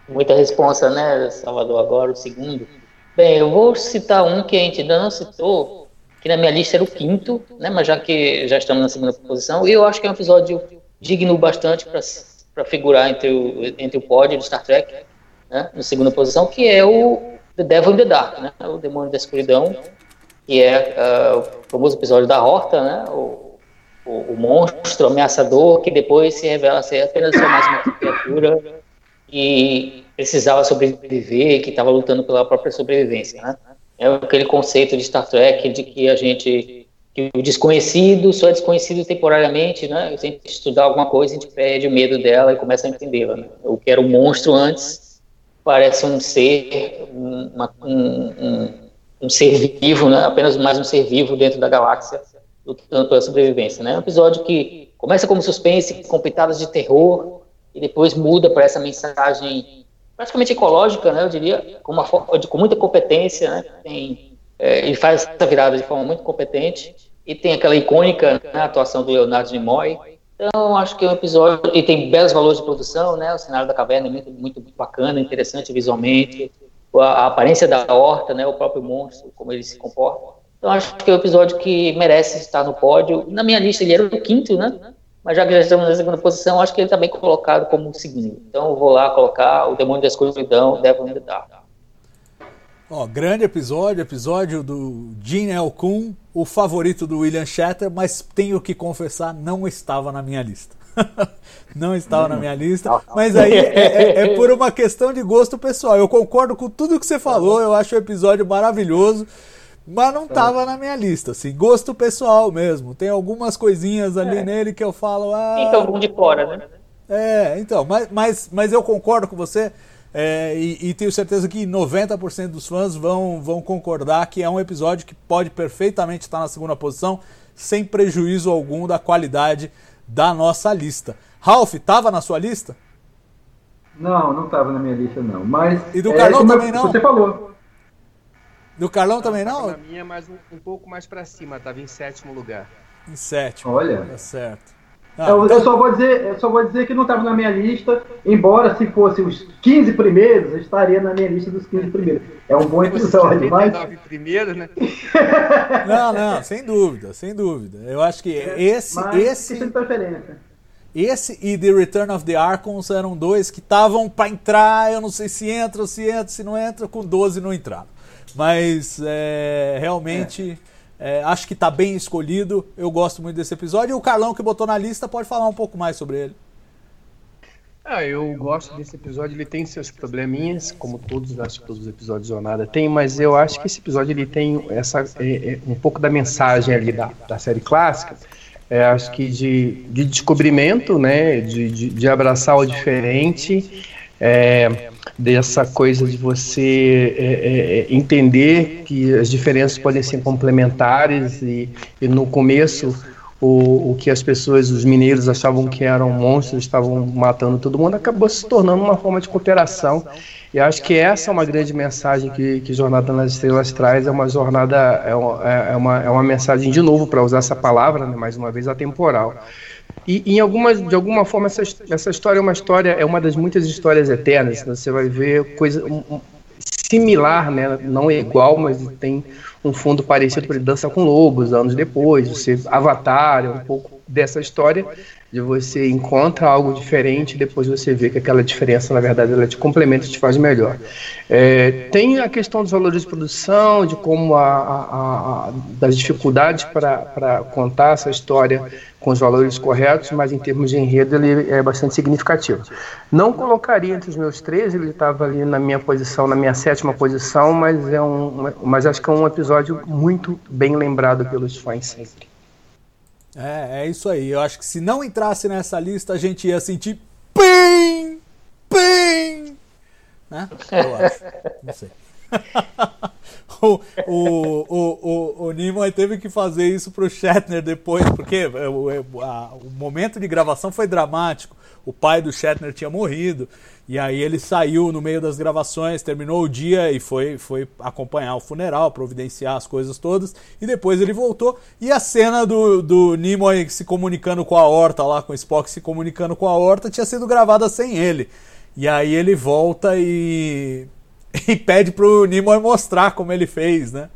Muita resposta, né, Salvador? Agora o segundo. Bem, eu vou citar um que a gente ainda não citou, que na minha lista era o quinto, né? Mas já que já estamos na segunda posição, e eu acho que é um episódio digno bastante para figurar entre o, entre o pódio do Star Trek, né, na segunda posição, que é o The Devil in the Dark, né, o Demônio da Escuridão, que é uh, o famoso episódio da Horta, né, o, o, o, monstro ameaçador que depois se revela ser apenas mais uma criatura que precisava sobreviver, que estava lutando pela própria sobrevivência. Né. É aquele conceito de Star Trek de que a gente que o desconhecido só é desconhecido temporariamente, né? Se a gente estudar alguma coisa, a gente perde o medo dela e começa a entendê-la. Né? O que era um monstro antes parece um ser, uma, um, um, um, ser vivo, né? apenas mais um ser vivo dentro da galáxia, lutando pela sobrevivência. Né? É um episódio que começa como suspense, com pitadas de terror, e depois muda para essa mensagem praticamente ecológica, né? eu diria, com, uma, com muita competência. Né? Tem, é, ele faz essa virada de forma muito competente, e tem aquela icônica né, atuação do Leonardo Nimoy, então, acho que é um episódio e tem belos valores de produção, né? O cenário da caverna é muito, muito, muito bacana, interessante visualmente. A, a, aparência da horta, né? O próprio monstro, como ele se comporta. Então, acho que é um episódio que merece estar no pódio. Na minha lista, ele era o quinto, né? Mas já que já estamos na segunda posição, acho que ele está bem colocado como segundo. Então, vou lá colocar o Demônio da Escuridão, Devil in the Dark. Ó, grande episódio, episódio do Gene Elkun, o favorito do William Shatter, mas tenho que confessar, não estava na minha lista. não estava na minha lista, mas aí é, é, é, por uma questão de gosto pessoal. Eu concordo com tudo que você falou, eu acho o episódio maravilhoso, mas não estava na minha lista, assim, gosto pessoal mesmo. Tem algumas coisinhas ali é. nele que eu falo. Ah, algum de fora, né? É, então, mas, mas, mas eu concordo com você. É, e, e, tenho certeza que 90% dos fãs vão, vão concordar que é um episódio que pode perfeitamente estar na segunda posição, sem prejuízo algum da qualidade da nossa lista. Ralph, estava na sua lista? Não, não estava na minha lista, não. Mas, e do é, Carlão também não? Você falou. Do Carlão também não? Na minha, mas um, um pouco mais para cima, estava em sétimo lugar. Em sétimo. Olha. Tá certo. Ah, eu, então... eu, só vou dizer, eu só vou dizer que não estava na minha lista, embora se fosse os 15 primeiros, eu estaria na minha lista dos 15 primeiros. É um bom episódio, mas. primeiros, né? não, não, sem dúvida, sem dúvida. Eu acho que é, esse. Mas esse... preferência. Esse e The Return of the Archons eram dois que estavam para entrar, eu não sei se entra, se entra, se não entra, com 12 não entraram. Mas é, realmente. É é, acho que está bem escolhido. Eu gosto muito desse episódio. E o Carlão, que botou na lista, pode falar um pouco mais sobre ele. Ah, eu gosto desse episódio. Ele tem seus probleminhas, como todos, acho que todos os episódios de Jornada tem, mas eu acho que esse episódio ele tem essa, é, é, um pouco da mensagem ali da, da série clássica. É, acho que de, de descobrimento, né, de, de, de abraçar o diferente. É, dessa coisa de você é, é, é, entender que as diferenças podem ser complementares e, e no começo o, o que as pessoas, os mineiros achavam que eram monstros, estavam matando todo mundo, acabou se tornando uma forma de cooperação. E acho que essa é uma grande mensagem que, que Jornada nas Estrelas traz, é uma jornada, é uma, é uma, é uma mensagem, de novo, para usar essa palavra, né, mais uma vez, atemporal. E em alguma, de alguma forma essa, essa história é uma história, é uma das muitas histórias eternas. Né? Você vai ver coisa um, similar, né? não é igual, mas tem um fundo parecido para Dança com Lobos, anos depois. Você Avatar, é um pouco dessa história de você encontra algo diferente e depois você vê que aquela diferença, na verdade, ela te complementa e te faz melhor. É, tem a questão dos valores de produção, de como a, a, a das dificuldades para contar essa história com os valores corretos, mas em termos de enredo ele é bastante significativo. Não colocaria entre os meus três, ele estava ali na minha posição, na minha sétima posição, mas é um, mas acho que é um episódio muito bem lembrado pelos fãs sempre. É, é isso aí. Eu acho que se não entrasse nessa lista, a gente ia sentir PIM! PIM! Né? Eu acho. Não sei. o, o, o, o, o Nimoy teve que fazer isso pro Shatner depois, porque o, a, o momento de gravação foi dramático. O pai do Shatner tinha morrido. E aí ele saiu no meio das gravações, terminou o dia e foi, foi acompanhar o funeral, providenciar as coisas todas. E depois ele voltou. E a cena do, do Nimoy se comunicando com a Horta, lá com o Spock se comunicando com a Horta, tinha sido gravada sem ele. E aí ele volta e, e pede pro Nimoy mostrar como ele fez, né?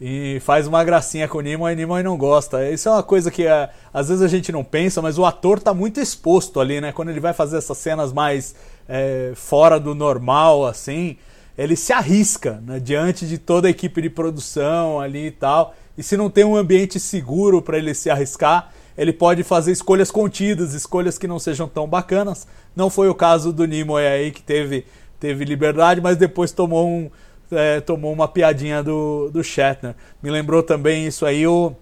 E faz uma gracinha com o Nimoy e Nimoy não gosta. Isso é uma coisa que é, às vezes a gente não pensa, mas o ator tá muito exposto ali, né? Quando ele vai fazer essas cenas mais é, fora do normal, assim, ele se arrisca né? diante de toda a equipe de produção ali e tal. E se não tem um ambiente seguro para ele se arriscar, ele pode fazer escolhas contidas, escolhas que não sejam tão bacanas. Não foi o caso do Nimoy aí, que teve, teve liberdade, mas depois tomou um é, tomou uma piadinha do, do Shatner. Me lembrou também isso aí o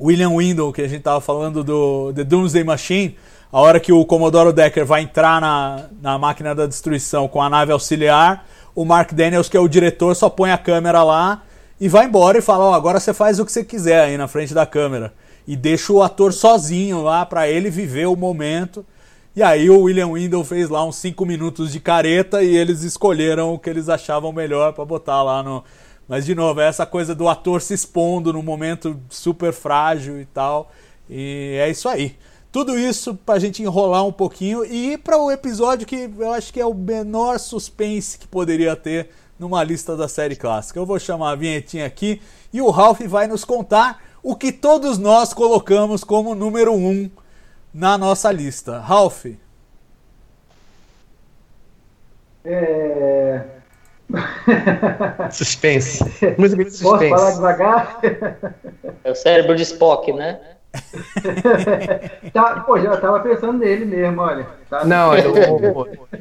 William Windle, que a gente estava falando do The Doomsday Machine. A hora que o Commodore Decker vai entrar na, na máquina da destruição com a nave auxiliar, o Mark Daniels, que é o diretor, só põe a câmera lá e vai embora e fala: Ó, oh, agora você faz o que você quiser aí na frente da câmera. E deixa o ator sozinho lá para ele viver o momento. E aí o William Windle fez lá uns 5 minutos de careta e eles escolheram o que eles achavam melhor para botar lá no. Mas de novo, é essa coisa do ator se expondo num momento super frágil e tal. E é isso aí. Tudo isso para a gente enrolar um pouquinho e ir para o episódio que eu acho que é o menor suspense que poderia ter numa lista da série clássica. Eu vou chamar a vinhetinha aqui e o Ralph vai nos contar o que todos nós colocamos como número 1 um na nossa lista. Ralph. É... suspense. Música de suspense. Posso falar devagar? É o cérebro de Spock, né? tá, pô, já tava pensando nele mesmo, olha. Tá Não, eu,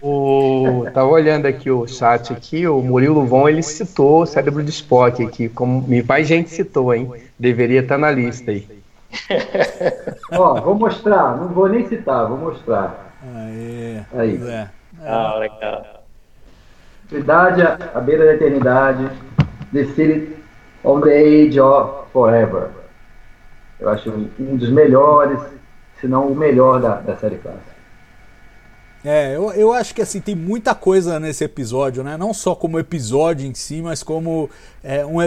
o, o, tava olhando aqui o chat aqui, o Murilo Von, ele citou o cérebro de Spock aqui, como me mais gente citou, hein? Deveria estar na lista aí. Ó, vou mostrar, não vou nem citar, vou mostrar. Aí. Aí. É. Ah, legal. Cidade à beira da eternidade. The City on the Age of Forever. Eu acho um dos melhores, se não o melhor da, da série clássica. É, eu, eu acho que assim, tem muita coisa nesse episódio, né? Não só como episódio em si, mas como é, um,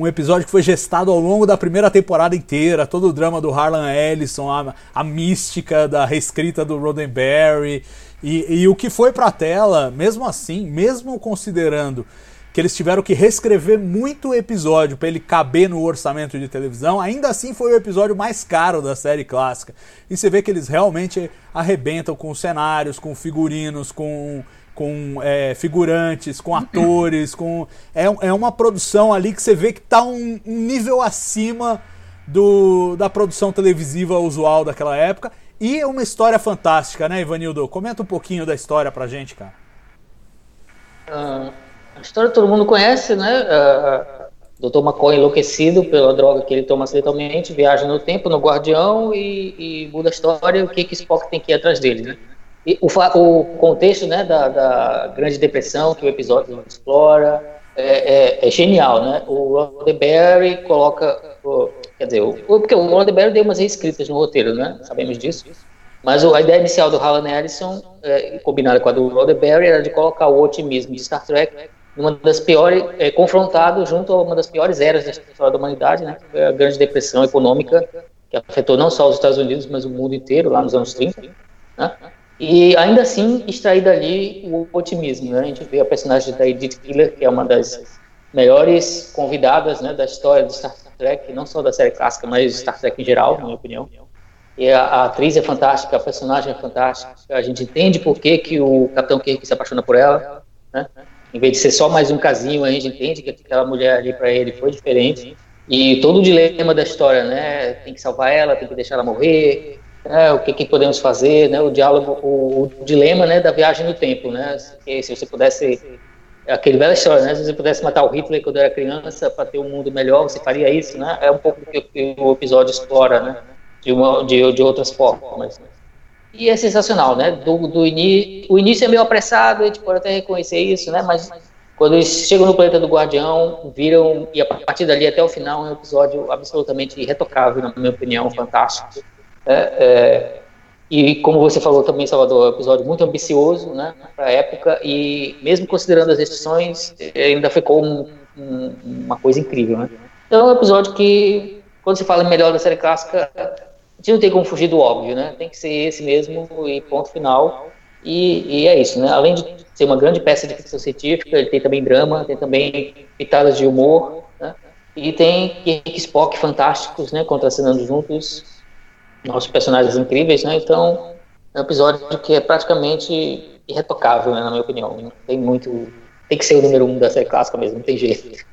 um episódio que foi gestado ao longo da primeira temporada inteira, todo o drama do Harlan Ellison, a, a mística da reescrita do Roddenberry e, e o que foi pra tela, mesmo assim, mesmo considerando que eles tiveram que reescrever muito o episódio para ele caber no orçamento de televisão, ainda assim foi o episódio mais caro da série clássica. E você vê que eles realmente arrebentam com cenários, com figurinos, com, com é, figurantes, com atores, com. É, é uma produção ali que você vê que tá um, um nível acima do, da produção televisiva usual daquela época. E é uma história fantástica, né, Ivanildo? Comenta um pouquinho da história pra gente, cara. Ah, a história todo mundo conhece, né? Ah, Dr. McCoy enlouquecido pela droga que ele toma acidentalmente, viaja no tempo, no Guardião e, e muda a história o que, que Spock tem que ir atrás dele, né? E o, o contexto né, da, da Grande Depressão que o episódio explora é, é- é genial, né? O Roddenberry coloca... o- quer dizer, o, porque o Roddenberry deu umas reescritas no roteiro, né? Sabemos disso. Mas a ideia inicial do Harlan Ellison, é, combinada com a do Roddenberry, era de colocar o otimismo de Star Trek numa das piores, é, confrontado junto a uma das piores eras da história da humanidade, né? que foi a Grande Depressão Econômica, que afetou não só os Estados Unidos, mas o mundo inteiro, lá nos anos 30. Né? E ainda assim, extrair dali o otimismo. Né? A gente vê a personagem da Edith Keeler, que é uma das melhores convidadas né, da história de Star Trek, não só da série clássica, mas de Star Trek em geral, na minha opinião. E a, a atriz é fantástica, a personagem é fantástica. A gente entende por que, que o Capitão Kirk se apaixona por ela. Né? Em vez de ser só mais um casinho, a gente entende que aquela mulher ali para ele foi diferente. E todo o dilema da história, né? Tem que salvar ela, tem que deixar ela morrer. né? O que, que podemos fazer, né? O diálogo, o, o dilema, né? Da viagem no tempo, né? Se, se você pudesse aquele velha história, né? Se você pudesse matar o Hitler quando era criança para ter um mundo melhor, você faria isso, né? É um pouco do que, o episódio explora, né? De, uma, de, de outras formas. E é sensacional, né? Do, do. O início é meio apressado, a gente pode até reconhecer isso, né? Mas quando eles chegam no planeta do Guardião, viram, e a partir dali até o final, é um episódio absolutamente irretocável, na minha opinião, fantástico. É, é, e como você falou também, Salvador, é um episódio muito ambicioso, né? Para a época, e mesmo considerando as restrições, ainda ficou um, um, uma coisa incrível, né? Então é um episódio que, quando se fala melhor da série clássica, a gente não tem como fugir do óbvio, né? Tem que ser esse mesmo e ponto final. E, e, é isso, né? Além de ser uma grande peça de ficção científica, ele tem também drama, tem também pitadas de humor, né? E tem Kirk Spock fantásticos, né? Contracenando juntos, nossos personagens incríveis, né? Então, é um episódio que é praticamente irretocável, né? Na minha opinião. Tem muito... Tem que ser o número um da série clássica mesmo, não tem jeito.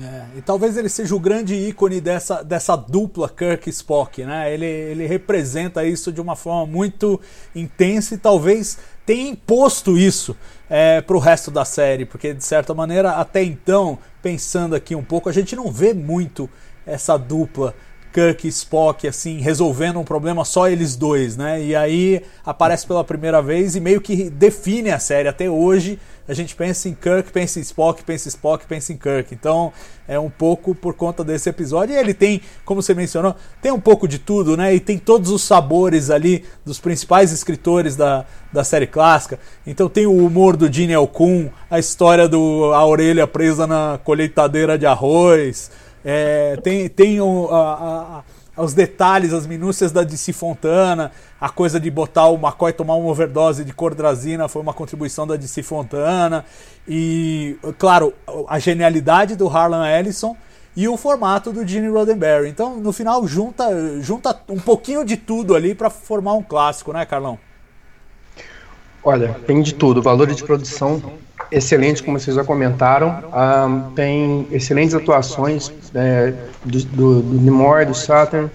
É, e talvez ele seja o grande ícone dessa, dessa dupla Kirk Spock, né? Ele, ele representa isso de uma forma muito intensa e talvez tenha imposto isso é, para o resto da série, porque de certa maneira, até então, pensando aqui um pouco, a gente não vê muito essa dupla Kirk e Spock assim resolvendo um problema só eles dois, né? E aí aparece pela primeira vez e meio que define a série até hoje. A gente pensa em Kirk, pensa em Spock, pensa em Spock, pensa em Kirk. Então é um pouco por conta desse episódio. E ele tem, como você mencionou, tem um pouco de tudo, né? E tem todos os sabores ali dos principais escritores da, da série clássica. Então tem o humor do Gene Alcun, a história do a orelha presa na colheitadeira de arroz. É, tem tem o, a, a, os detalhes, as minúcias da DC Fontana, a coisa de botar o McCoy tomar uma overdose de cordrazina foi uma contribuição da DC Fontana. E, claro, a genialidade do Harlan Ellison e o formato do Gene Roddenberry. Então, no final, junta, junta um pouquinho de tudo ali para formar um clássico, né, Carlão? Olha, tem de tudo. Valor de produção excelente, como vocês já comentaram. Um, tem excelentes atuações é, do, do, do Nimoy, do Saturn.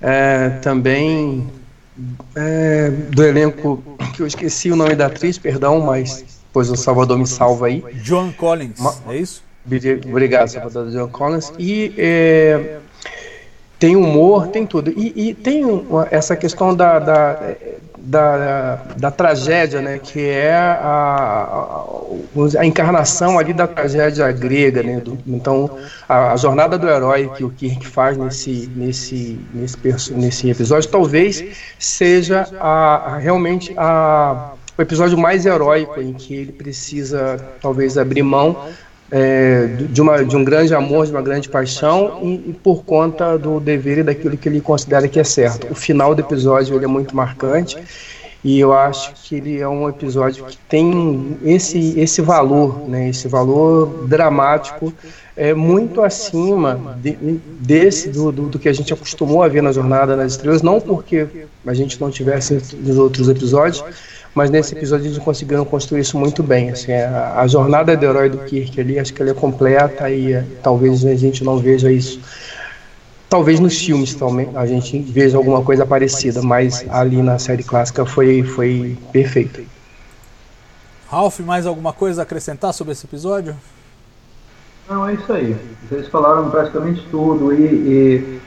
é, também é, do elenco, que eu esqueci o nome da atriz, perdão, mas pois o Salvador me salva aí. John Collins, é isso? Obrigado, Salvador John Collins. E é, tem humor, tem tudo. E, e tem essa questão da, da, da, da, tragédia, né, que é a, a, a, encarnação ali da tragédia grega. Né, do, então, a, a, jornada do herói que o Kirk faz nesse, nesse, nesse, nesse episódio talvez seja a, realmente a, o episódio mais heróico em que ele precisa talvez abrir mão é, de, uma, de um grande amor, de uma grande paixão e, e, por conta do dever e daquilo que ele considera que é certo. O final do episódio ele é muito marcante e eu acho que ele é um episódio que tem esse, esse valor, né, esse valor dramático é muito acima de, desse do, do, do, que a gente acostumou a ver na Jornada nas Estrelas, não porque a gente não tivesse nos outros episódios, mas nesse episódio eles conseguiram construir isso muito bem. Assim, a, a, jornada do herói do Kirk ali, acho que ele é completa e é, talvez a gente não veja isso. Talvez nos filmes também a gente veja alguma coisa parecida, mas ali na série clássica foi, foi perfeito. Ralph, mais alguma coisa a acrescentar sobre esse episódio? Não, é isso aí. Vocês falaram praticamente tudo e, e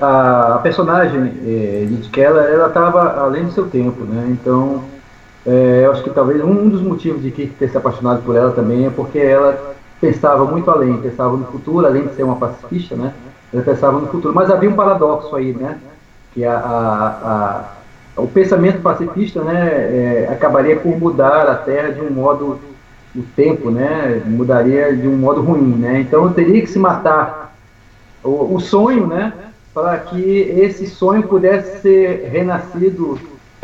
a, personagem eh, de Keller, ela estava além do seu tempo, né? Então é, eu acho que talvez um dos motivos de Kiki ter se apaixonado por ela também é porque ela pensava muito além, pensava no futuro, além de ser uma pacifista, né? Ela pensava no futuro. Mas havia um paradoxo aí, né? Que a, a, a o pensamento pacifista, né, é, acabaria por mudar a Terra de um modo, o tempo, né, mudaria de um modo ruim, né? Então teria que se matar o, o sonho, né, para que esse sonho pudesse ser renascido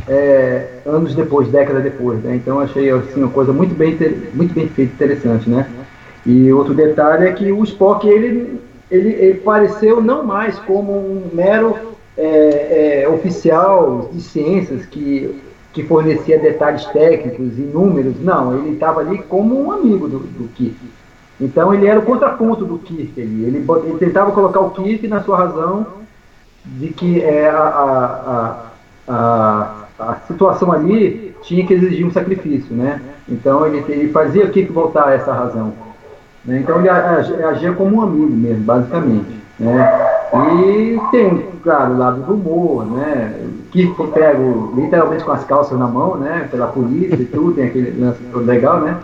é, anos depois, décadas depois. Né? Então achei assim, uma coisa muito bem, muito bem feita, interessante. Né? E outro detalhe é que o Spock ele, ele, ele pareceu não mais como um mero é, é, oficial de ciências que, que fornecia detalhes técnicos e números. Não, ele estava ali como um amigo do, do Kirk. Então ele era o contraponto do Kirk. Ele, ele, ele tentava colocar o Kirk na sua razão de que é, a, a, a, a a situação ali tinha que exigir um sacrifício, né? Então ele, ele fazia o que voltar a essa razão. Né? Então ele agia como um amigo mesmo, basicamente. Né? E tem, claro, o lado do humor, né? Que pego literalmente com as calças na mão, né? Pela polícia e tudo, tem aquele lance legal, né?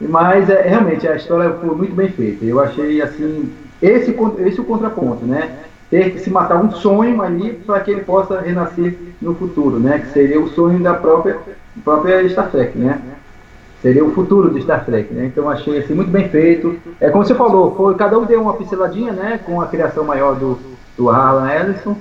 Mas é, realmente a história foi muito bem feita. Eu achei assim, esse, esse é o contraponto, né? Ter que se matar um sonho ali para que ele possa renascer no futuro, né? Que seria o sonho da própria, própria Star Trek, né? Seria o futuro de Star Trek, né? Então achei assim muito bem feito. É como você falou, foi, cada um deu uma pinceladinha, né? Com a criação maior do, do Harlan Ellison.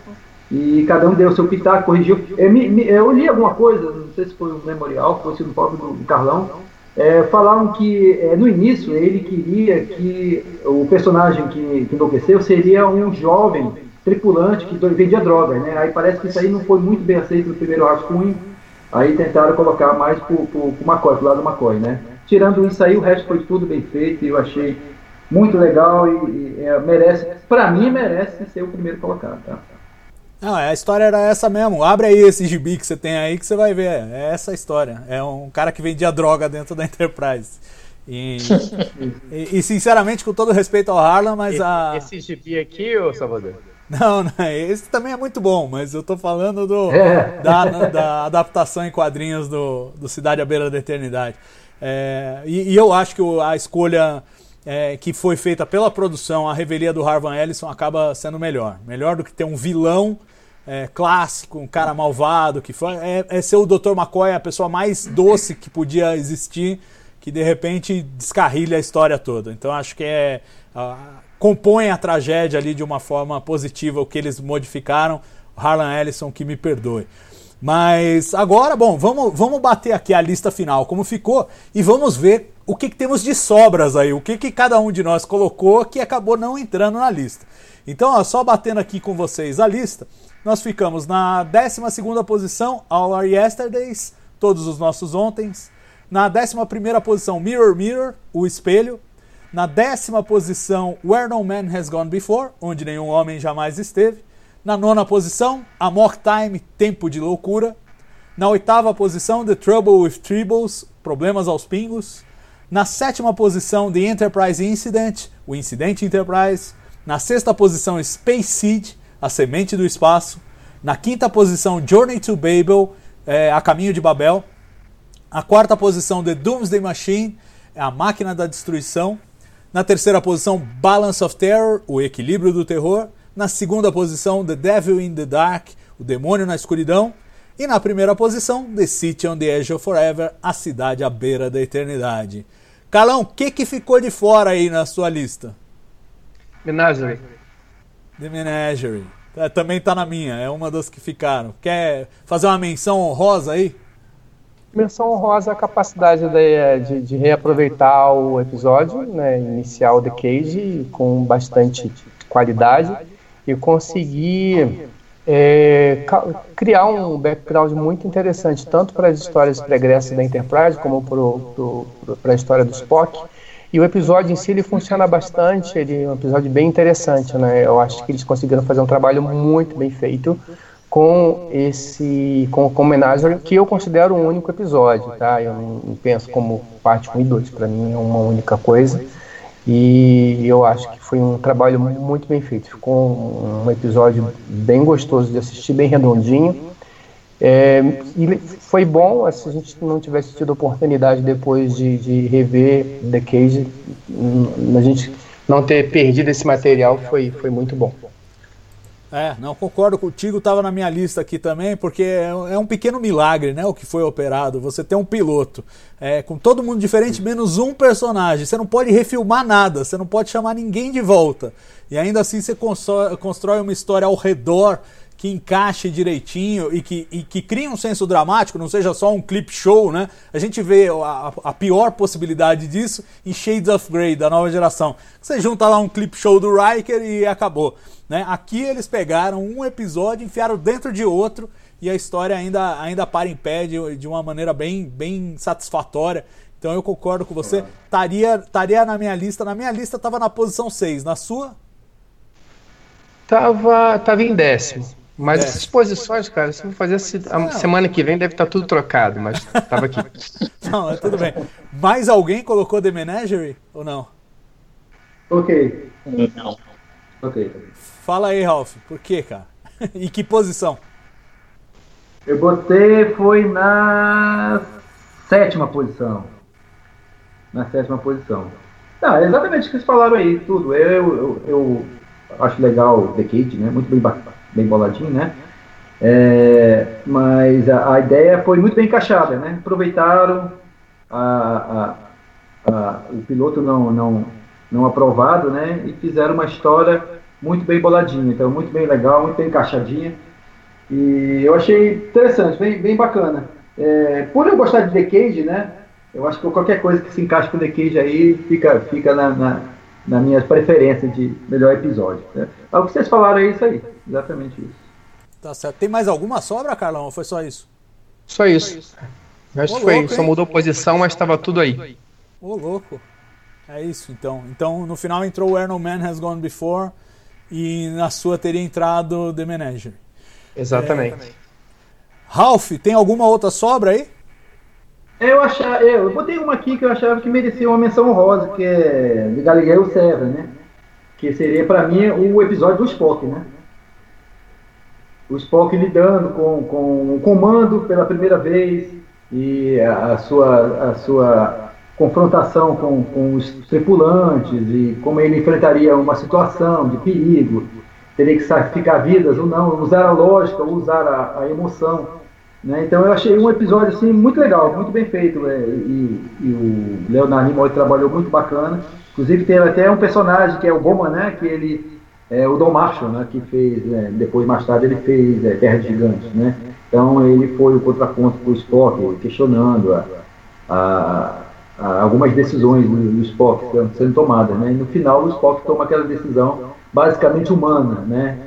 E cada um deu o seu pitaco, corrigiu. Eu, me, eu li alguma coisa, não sei se foi um memorial, foi no próprio do Carlão, é, falaram que é, no início ele queria que o personagem que, que enlouqueceu seria um jovem tripulante que vendia drogas, né? Aí parece que isso aí não foi muito bem aceito no primeiro rascunho, aí tentaram colocar mais pro, pro, pro McCoy, pro lado do McCoy, né? Tirando isso aí, o resto foi tudo bem feito e eu achei muito legal e, e é, merece, para mim merece ser o primeiro colocado, tá? Não, a história era essa mesmo. Abre aí esse gibi que você tem aí que você vai ver. É essa a história. É um cara que vendia droga dentro da Enterprise. E, e, e sinceramente, com todo respeito ao Harlan, mas esse, a. Esse gibi aqui, ô Salvador? Não, não, esse também é muito bom, mas eu tô falando do, é. da, da, adaptação em quadrinhos do, do Cidade à Beira da Eternidade. É, e, e, eu acho que a escolha é, que foi feita pela produção, a revelia do Harvan Ellison, acaba sendo melhor. Melhor do que ter um vilão é, clássico, um cara malvado, que foi, é, é ser o Dr. McCoy a pessoa mais doce que podia existir, que de repente descarrilha a história toda. Então acho que é. compõe a tragédia ali de uma forma positiva, o que eles modificaram. Harlan Ellison, que me perdoe. Mas agora, bom, vamos, vamos bater aqui a lista final, como ficou, e vamos ver o que, que temos de sobras aí, o que, que cada um de nós colocou que acabou não entrando na lista. Então, ó, só batendo aqui com vocês a lista, nós ficamos na 12 posição, All Our Yesterdays, Todos os Nossos Ontens. Na 11 posição, Mirror Mirror, O Espelho. Na décima posição, Where No Man Has Gone Before, Onde Nenhum Homem Jamais Esteve. Na nona posição, Amok Time, Tempo de Loucura. Na oitava posição, The Trouble with Tribbles, Problemas aos Pingos. Na sétima posição, The Enterprise Incident, o Incidente Enterprise. Na sexta posição, Space Seed, a Semente do Espaço. Na quinta posição, Journey to Babel, é, A Caminho de Babel. A quarta posição, The Doomsday Machine, A Máquina da Destruição. Na terceira posição, Balance of Terror, O Equilíbrio do Terror. Na segunda posição, The Devil in the Dark, O Demônio na Escuridão. E na primeira posição, The City on the Edge of Forever, A Cidade à Beira da Eternidade. Calão, o que, que ficou de fora aí na sua lista? Menagerie. The Menagerie. É, também tá na minha, é uma das que ficaram. Quer fazer uma menção honrosa aí? Menção honrosa a capacidade de, de, de reaproveitar o episódio né, inicial The Cage com bastante qualidade e conseguir é, criar um background muito interessante, tanto para as histórias pregressas da Enterprise, como para a história do Spock. E o episódio em si ele funciona bastante, ele é um episódio bem interessante, né? Eu acho que eles conseguiram fazer um trabalho muito bem feito com esse com, com homenagem que eu considero um único episódio, tá? Eu não penso como parte 1 e 2, para mim é uma única coisa. E eu acho que foi um trabalho muito bem feito. Ficou um episódio bem gostoso de assistir, bem redondinho. É, e foi bom se a gente não tivesse tido oportunidade depois de, de rever The Cage, a gente não ter perdido esse material foi, foi muito bom. É, não concordo contigo, estava na minha lista aqui também, porque é, é um pequeno milagre, né, o que foi operado. Você tem um piloto é, com todo mundo diferente, menos um personagem. Você não pode refilmar nada, você não pode chamar ninguém de volta. E ainda assim você constrói uma história ao redor que encaixe direitinho e que, e que crie um senso dramático, não seja só um clip show, né? A gente vê a, a, pior possibilidade disso em Shades of Grey, da nova geração. Você junta lá um clip show do Riker e acabou. Né? Aqui eles pegaram um episódio, enfiaram dentro de outro e a história ainda, ainda para em pé de, de uma maneira bem, bem satisfatória. Então eu concordo com você. Estaria taria na minha lista. Na minha lista estava na posição 6. Na sua? Tava, tava em décimo. Mas é. essas posições, cara, se eu fazer a semana que vem deve estar tá tudo trocado, mas tava aqui. não, tudo bem. Mais alguém colocou The Menagerie ou não? Ok. Não. Ok. Fala aí, Ralph, por quê, cara? e que posição? Eu botei, foi na sétima posição. Na sétima posição. Não, é exatamente o que vocês falaram aí, tudo. Eu, eu, eu acho legal The Kid, né? Muito bem bacana bem boladinho, né? É, mas a, a, ideia foi muito bem encaixada, né? Aproveitaram a, a, o piloto não, não, não aprovado, né? E fizeram uma história muito bem boladinha, então muito bem legal, muito bem encaixadinha. E eu achei interessante, bem, bem bacana. É, por eu gostar de The Cage, né? Eu acho que qualquer coisa que se encaixe com The Cage aí fica, fica na, na, na minha preferência de melhor episódio. Né? É o que vocês falaram é isso aí. Exatamente isso. Tá certo. Tem mais alguma sobra, Carlão? Ou foi só isso? Só isso. Acho que foi, louco, só mudou posição, mas estava tudo aí. Ô, louco. É isso, então. Então, no final entrou Where No Man Has Gone Before e na sua teria entrado The Manager. Exatamente. É... Ralph, tem alguma outra sobra aí? Eu achava, eu botei uma aqui que eu achava que merecia uma menção honrosa, que é de Galileu Serra, né? Que seria para mim o episódio do Spock, né? o Spock lidando com, com o comando pela primeira vez e a, sua, a sua confrontação com, com os tripulantes e como ele enfrentaria uma situação de perigo, teria que sacrificar vidas ou não, usar a lógica ou usar a, a emoção. Né? Então eu achei um episódio assim, muito legal, muito bem feito. É, e, e, o Leonardo Nimoy trabalhou muito bacana. Inclusive tem até um personagem que é o Bowman, né? que ele é, o Don Marshall, né, que fez, é, depois mais tarde ele fez é, Terra de Gigantes, né? Então ele foi o contraponto para o Spock, questionando a, a, a, algumas decisões do, do Spock sendo tomadas, né? E no final o Spock toma aquela decisão basicamente humana, né?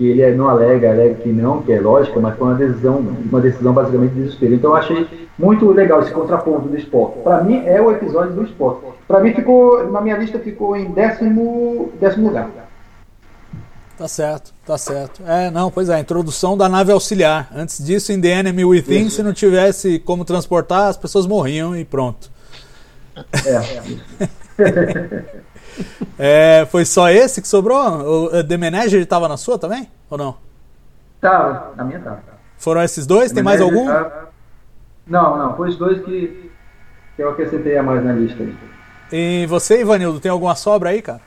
Que ele não alega, alega que não, que é lógica, mas foi uma decisão, uma decisão basicamente de desespero. Então eu achei muito legal esse contraponto do Spock. Para mim é o episódio do Spock. Para mim ficou, na minha lista ficou em décimo, décimo lugar. Tá certo, tá certo. É, não, pois é, a introdução da nave auxiliar. Antes disso, em The Enemy Within, Isso. se não tivesse como transportar, as pessoas morriam e pronto. É. é, foi só esse que sobrou? O The Manager estava na sua também? Ou não? Tava, na minha tava. Foram esses dois? Tem mais algum? Tava... Não, não, foi os dois que, que eu acrescentei a mais na lista. E você, Ivanildo, tem alguma sobra aí, cara?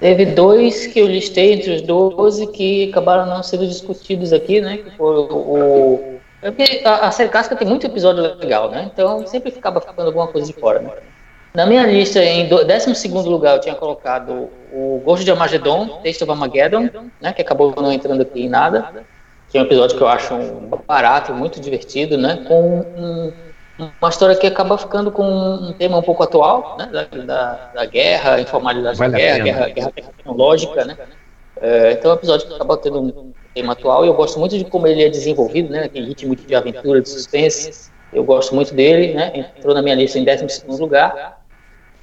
Teve dois que eu listei entre os 12 que acabaram não sendo discutidos aqui, né? Que foram o. É porque a, a série clássica tem muito episódio legal, né? Então sempre ficava ficando alguma coisa de fora, né? Na minha lista, em 12 lugar, eu tinha colocado o Ghost de Armageddon, Taste of Armageddon, né? Que acabou não entrando aqui em nada. Que é um episódio que eu acho um barato, muito divertido, né? Com um uma história que acaba ficando com um tema um pouco atual, né, da, da, da guerra, informalidade vale da guerra, guerra, guerra, tecnológica, né? É, então é um episódio que acaba tendo um tema atual e eu gosto muito de como ele é desenvolvido, né? Aquele ritmo de aventura, de suspense. Eu gosto muito dele, né? Entrou na minha lista em 12 lugar.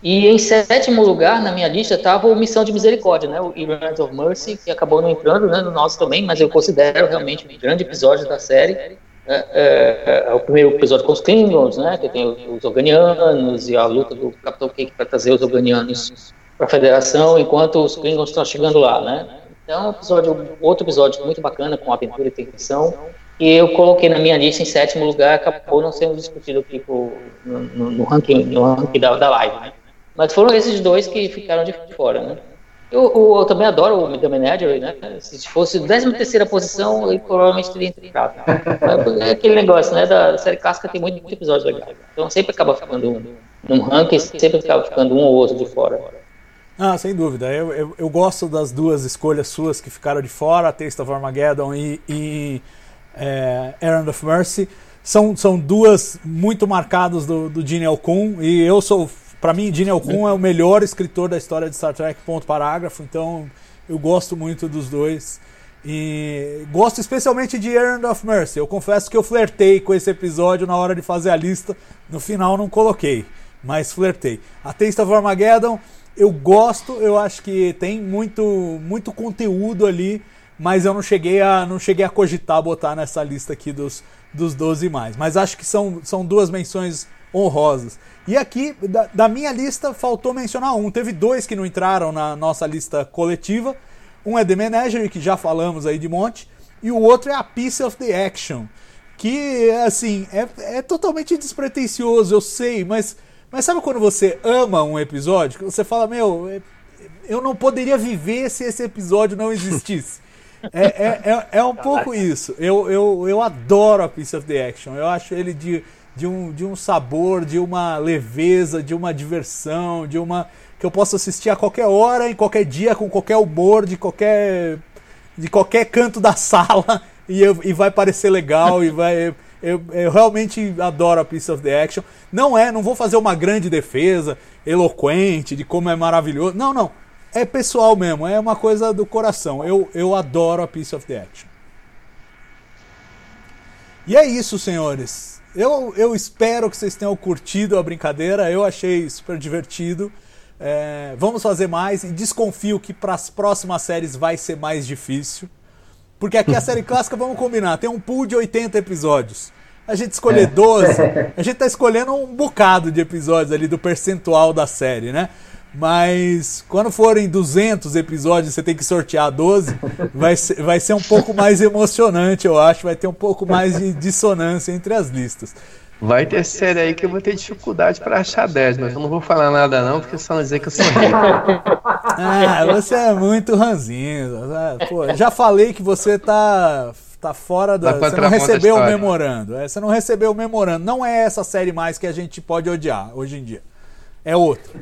E em sétimo lugar na minha lista estava o Missão de Misericórdia, né? O Errands of Mercy, que acabou não entrando né, no nosso também, mas eu considero realmente um grande episódio da série. É, é, é, o primeiro episódio com os Klingons, né, que tem os Organianos e a luta do Capitão Cake para trazer os Organianos para a Federação, enquanto os Klingons estão chegando lá, né. Então, episódio, outro episódio muito bacana, com aventura e tensão, que eu coloquei na minha lista em sétimo lugar, acabou não sendo discutido aqui no, no, no, ranking, no ranking da, da live, né. Mas foram esses dois que ficaram de fora, né. Eu, eu, eu, também adoro o The Manager, né? Se fosse 13 terceira posição, ele provavelmente teria entrado. É aquele negócio, né? Da série clássica tem muito, muito episódio legal. Então sempre acaba ficando um, num ranking, sempre acaba ficando um ou outro de fora. Ah, sem dúvida. Eu, eu, eu, gosto das duas escolhas suas que ficaram de fora, Taste of Armageddon e, e é, Errand of Mercy. São, são duas muito marcadas do, do Gene Alcun e eu sou para mim, Gene Alcun é o melhor escritor da história de Star Trek, ponto parágrafo, então eu gosto muito dos dois. E gosto especialmente de Errand of Mercy. Eu confesso que eu flertei com esse episódio na hora de fazer a lista. No final não coloquei, mas flertei. A Taste of Armageddon eu gosto, eu acho que tem muito muito conteúdo ali, mas eu não cheguei a não cheguei a cogitar botar nessa lista aqui dos dos 12 mais. Mas acho que são, são duas menções honrosas. E aqui, da, da, minha lista, faltou mencionar um. Teve dois que não entraram na nossa lista coletiva. Um é The Manager, que já falamos aí de monte, e o outro é a Piece of the Action, que, assim, é, é totalmente despretensioso, eu sei, mas, mas sabe quando você ama um episódio, que você fala, meu, é, eu não poderia viver se esse episódio não existisse. É, é, é, é, um pouco isso. Eu, eu, eu adoro a Piece of the Action. Eu acho ele de de um, de um sabor, de uma leveza, de uma diversão, de uma. que eu posso assistir a qualquer hora, em qualquer dia, com qualquer humor, de qualquer. de qualquer canto da sala, e, eu, e vai parecer legal, e vai. Eu, eu, realmente adoro a Piece of the Action. Não é, não vou fazer uma grande defesa eloquente de como é maravilhoso. Não, não. É pessoal mesmo, é uma coisa do coração. Eu, eu adoro a Piece of the Action. E é isso, senhores. Eu, eu espero que vocês tenham curtido a brincadeira. Eu achei super divertido. É, vamos fazer mais e desconfio que para as próximas séries vai ser mais difícil. Porque aqui a série clássica, vamos combinar, tem um pool de 80 episódios. A gente escolher 12, é. a gente tá escolhendo um bocado de episódios ali do percentual da série, né? Mas quando forem 200 episódios você tem que sortear 12, vai ser, vai ser um pouco mais emocionante, eu acho. Vai ter um pouco mais de dissonância entre as listas. Vai ter série aí que eu vou ter dificuldade para achar 10, mas eu não vou falar nada não, porque só dizer que eu sou rico. Ah, você é muito ranzinho. Pô, já falei que você tá tá fora da. Você não recebeu o memorando. É, você não recebeu o memorando. Não é essa série mais que a gente pode odiar hoje em dia é outro.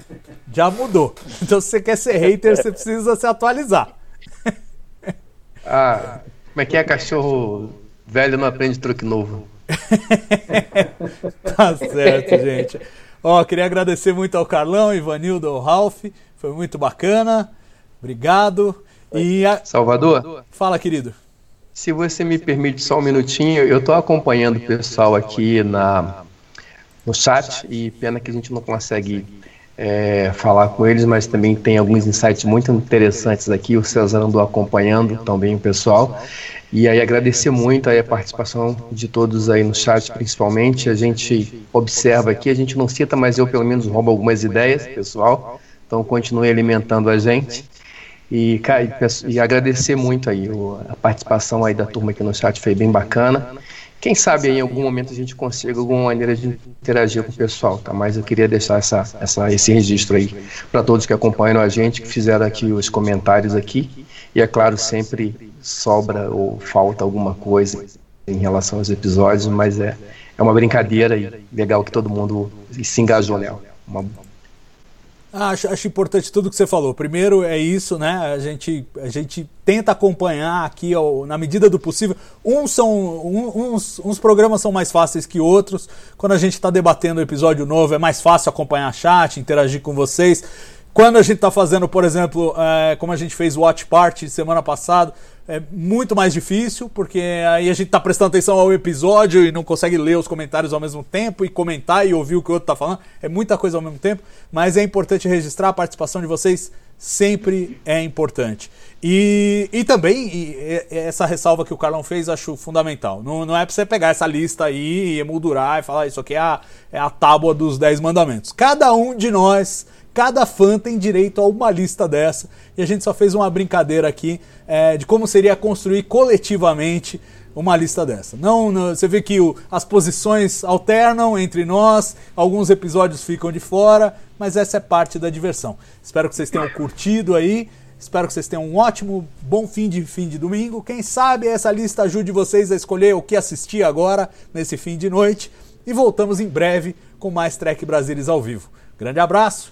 Já mudou. Então, se você quer ser hater, você precisa se atualizar. Ah, como é que é cachorro velho não aprende truque novo? tá certo, gente. Ó, queria agradecer muito ao Carlão, Ivanildo, ao Ralph. Foi muito bacana. Obrigado. E a... Salvador? Fala, querido. Se você me permite só um minutinho, eu estou acompanhando o pessoal aqui na, no chat e pena que a gente não consegue é, falar com eles, mas também tem alguns insights muito interessantes aqui. O César andou acompanhando também o pessoal. E aí agradecer muito aí a participação de todos aí no chat, principalmente. A gente observa aqui, a gente não cita, mas eu pelo menos roubo algumas ideias, pessoal. Então continue alimentando a gente. E, cara, e, agradecer muito aí a participação aí da turma aqui no chat, foi bem bacana. Quem sabe aí, em algum momento a gente consiga alguma maneira de interagir com o pessoal, tá? Mas eu queria deixar essa, essa, esse registro aí para todos que acompanham a gente, que fizeram aqui os comentários aqui. E é claro, sempre sobra ou falta alguma coisa em relação aos episódios, mas é, é uma brincadeira e legal que todo mundo se engajou nela. Uma acho, acho, importante tudo que você falou. Primeiro é isso, né? A gente, a gente tenta acompanhar aqui ó, na medida do possível. Uns, são, um, uns, uns programas são mais fáceis que outros. Quando a gente está debatendo um episódio novo, é mais fácil acompanhar chat, interagir com vocês. Quando a gente está fazendo, por exemplo, é, como a gente fez o Watch Party semana passada, é muito mais difícil, porque aí a gente está prestando atenção ao episódio e não consegue ler os comentários ao mesmo tempo e comentar e ouvir o que o outro está falando. É muita coisa ao mesmo tempo, mas é importante registrar a participação de vocês, sempre é importante. E, e também, e, e essa ressalva que o Carlão fez, acho fundamental. Não, não é para você pegar essa lista aí e emoldurar e falar ah, isso aqui é a, é a tábua dos 10 mandamentos. Cada um de nós Cada fã tem direito a uma lista dessa e a gente só fez uma brincadeira aqui é, de como seria construir coletivamente uma lista dessa. Não, não você vê que o, as posições alternam entre nós, alguns episódios ficam de fora, mas essa é parte da diversão. Espero que vocês tenham curtido aí. Espero que vocês tenham um ótimo, bom fim de fim de domingo. Quem sabe essa lista ajude vocês a escolher o que assistir agora nesse fim de noite. E voltamos em breve com mais Trek Brasilis ao vivo. Grande abraço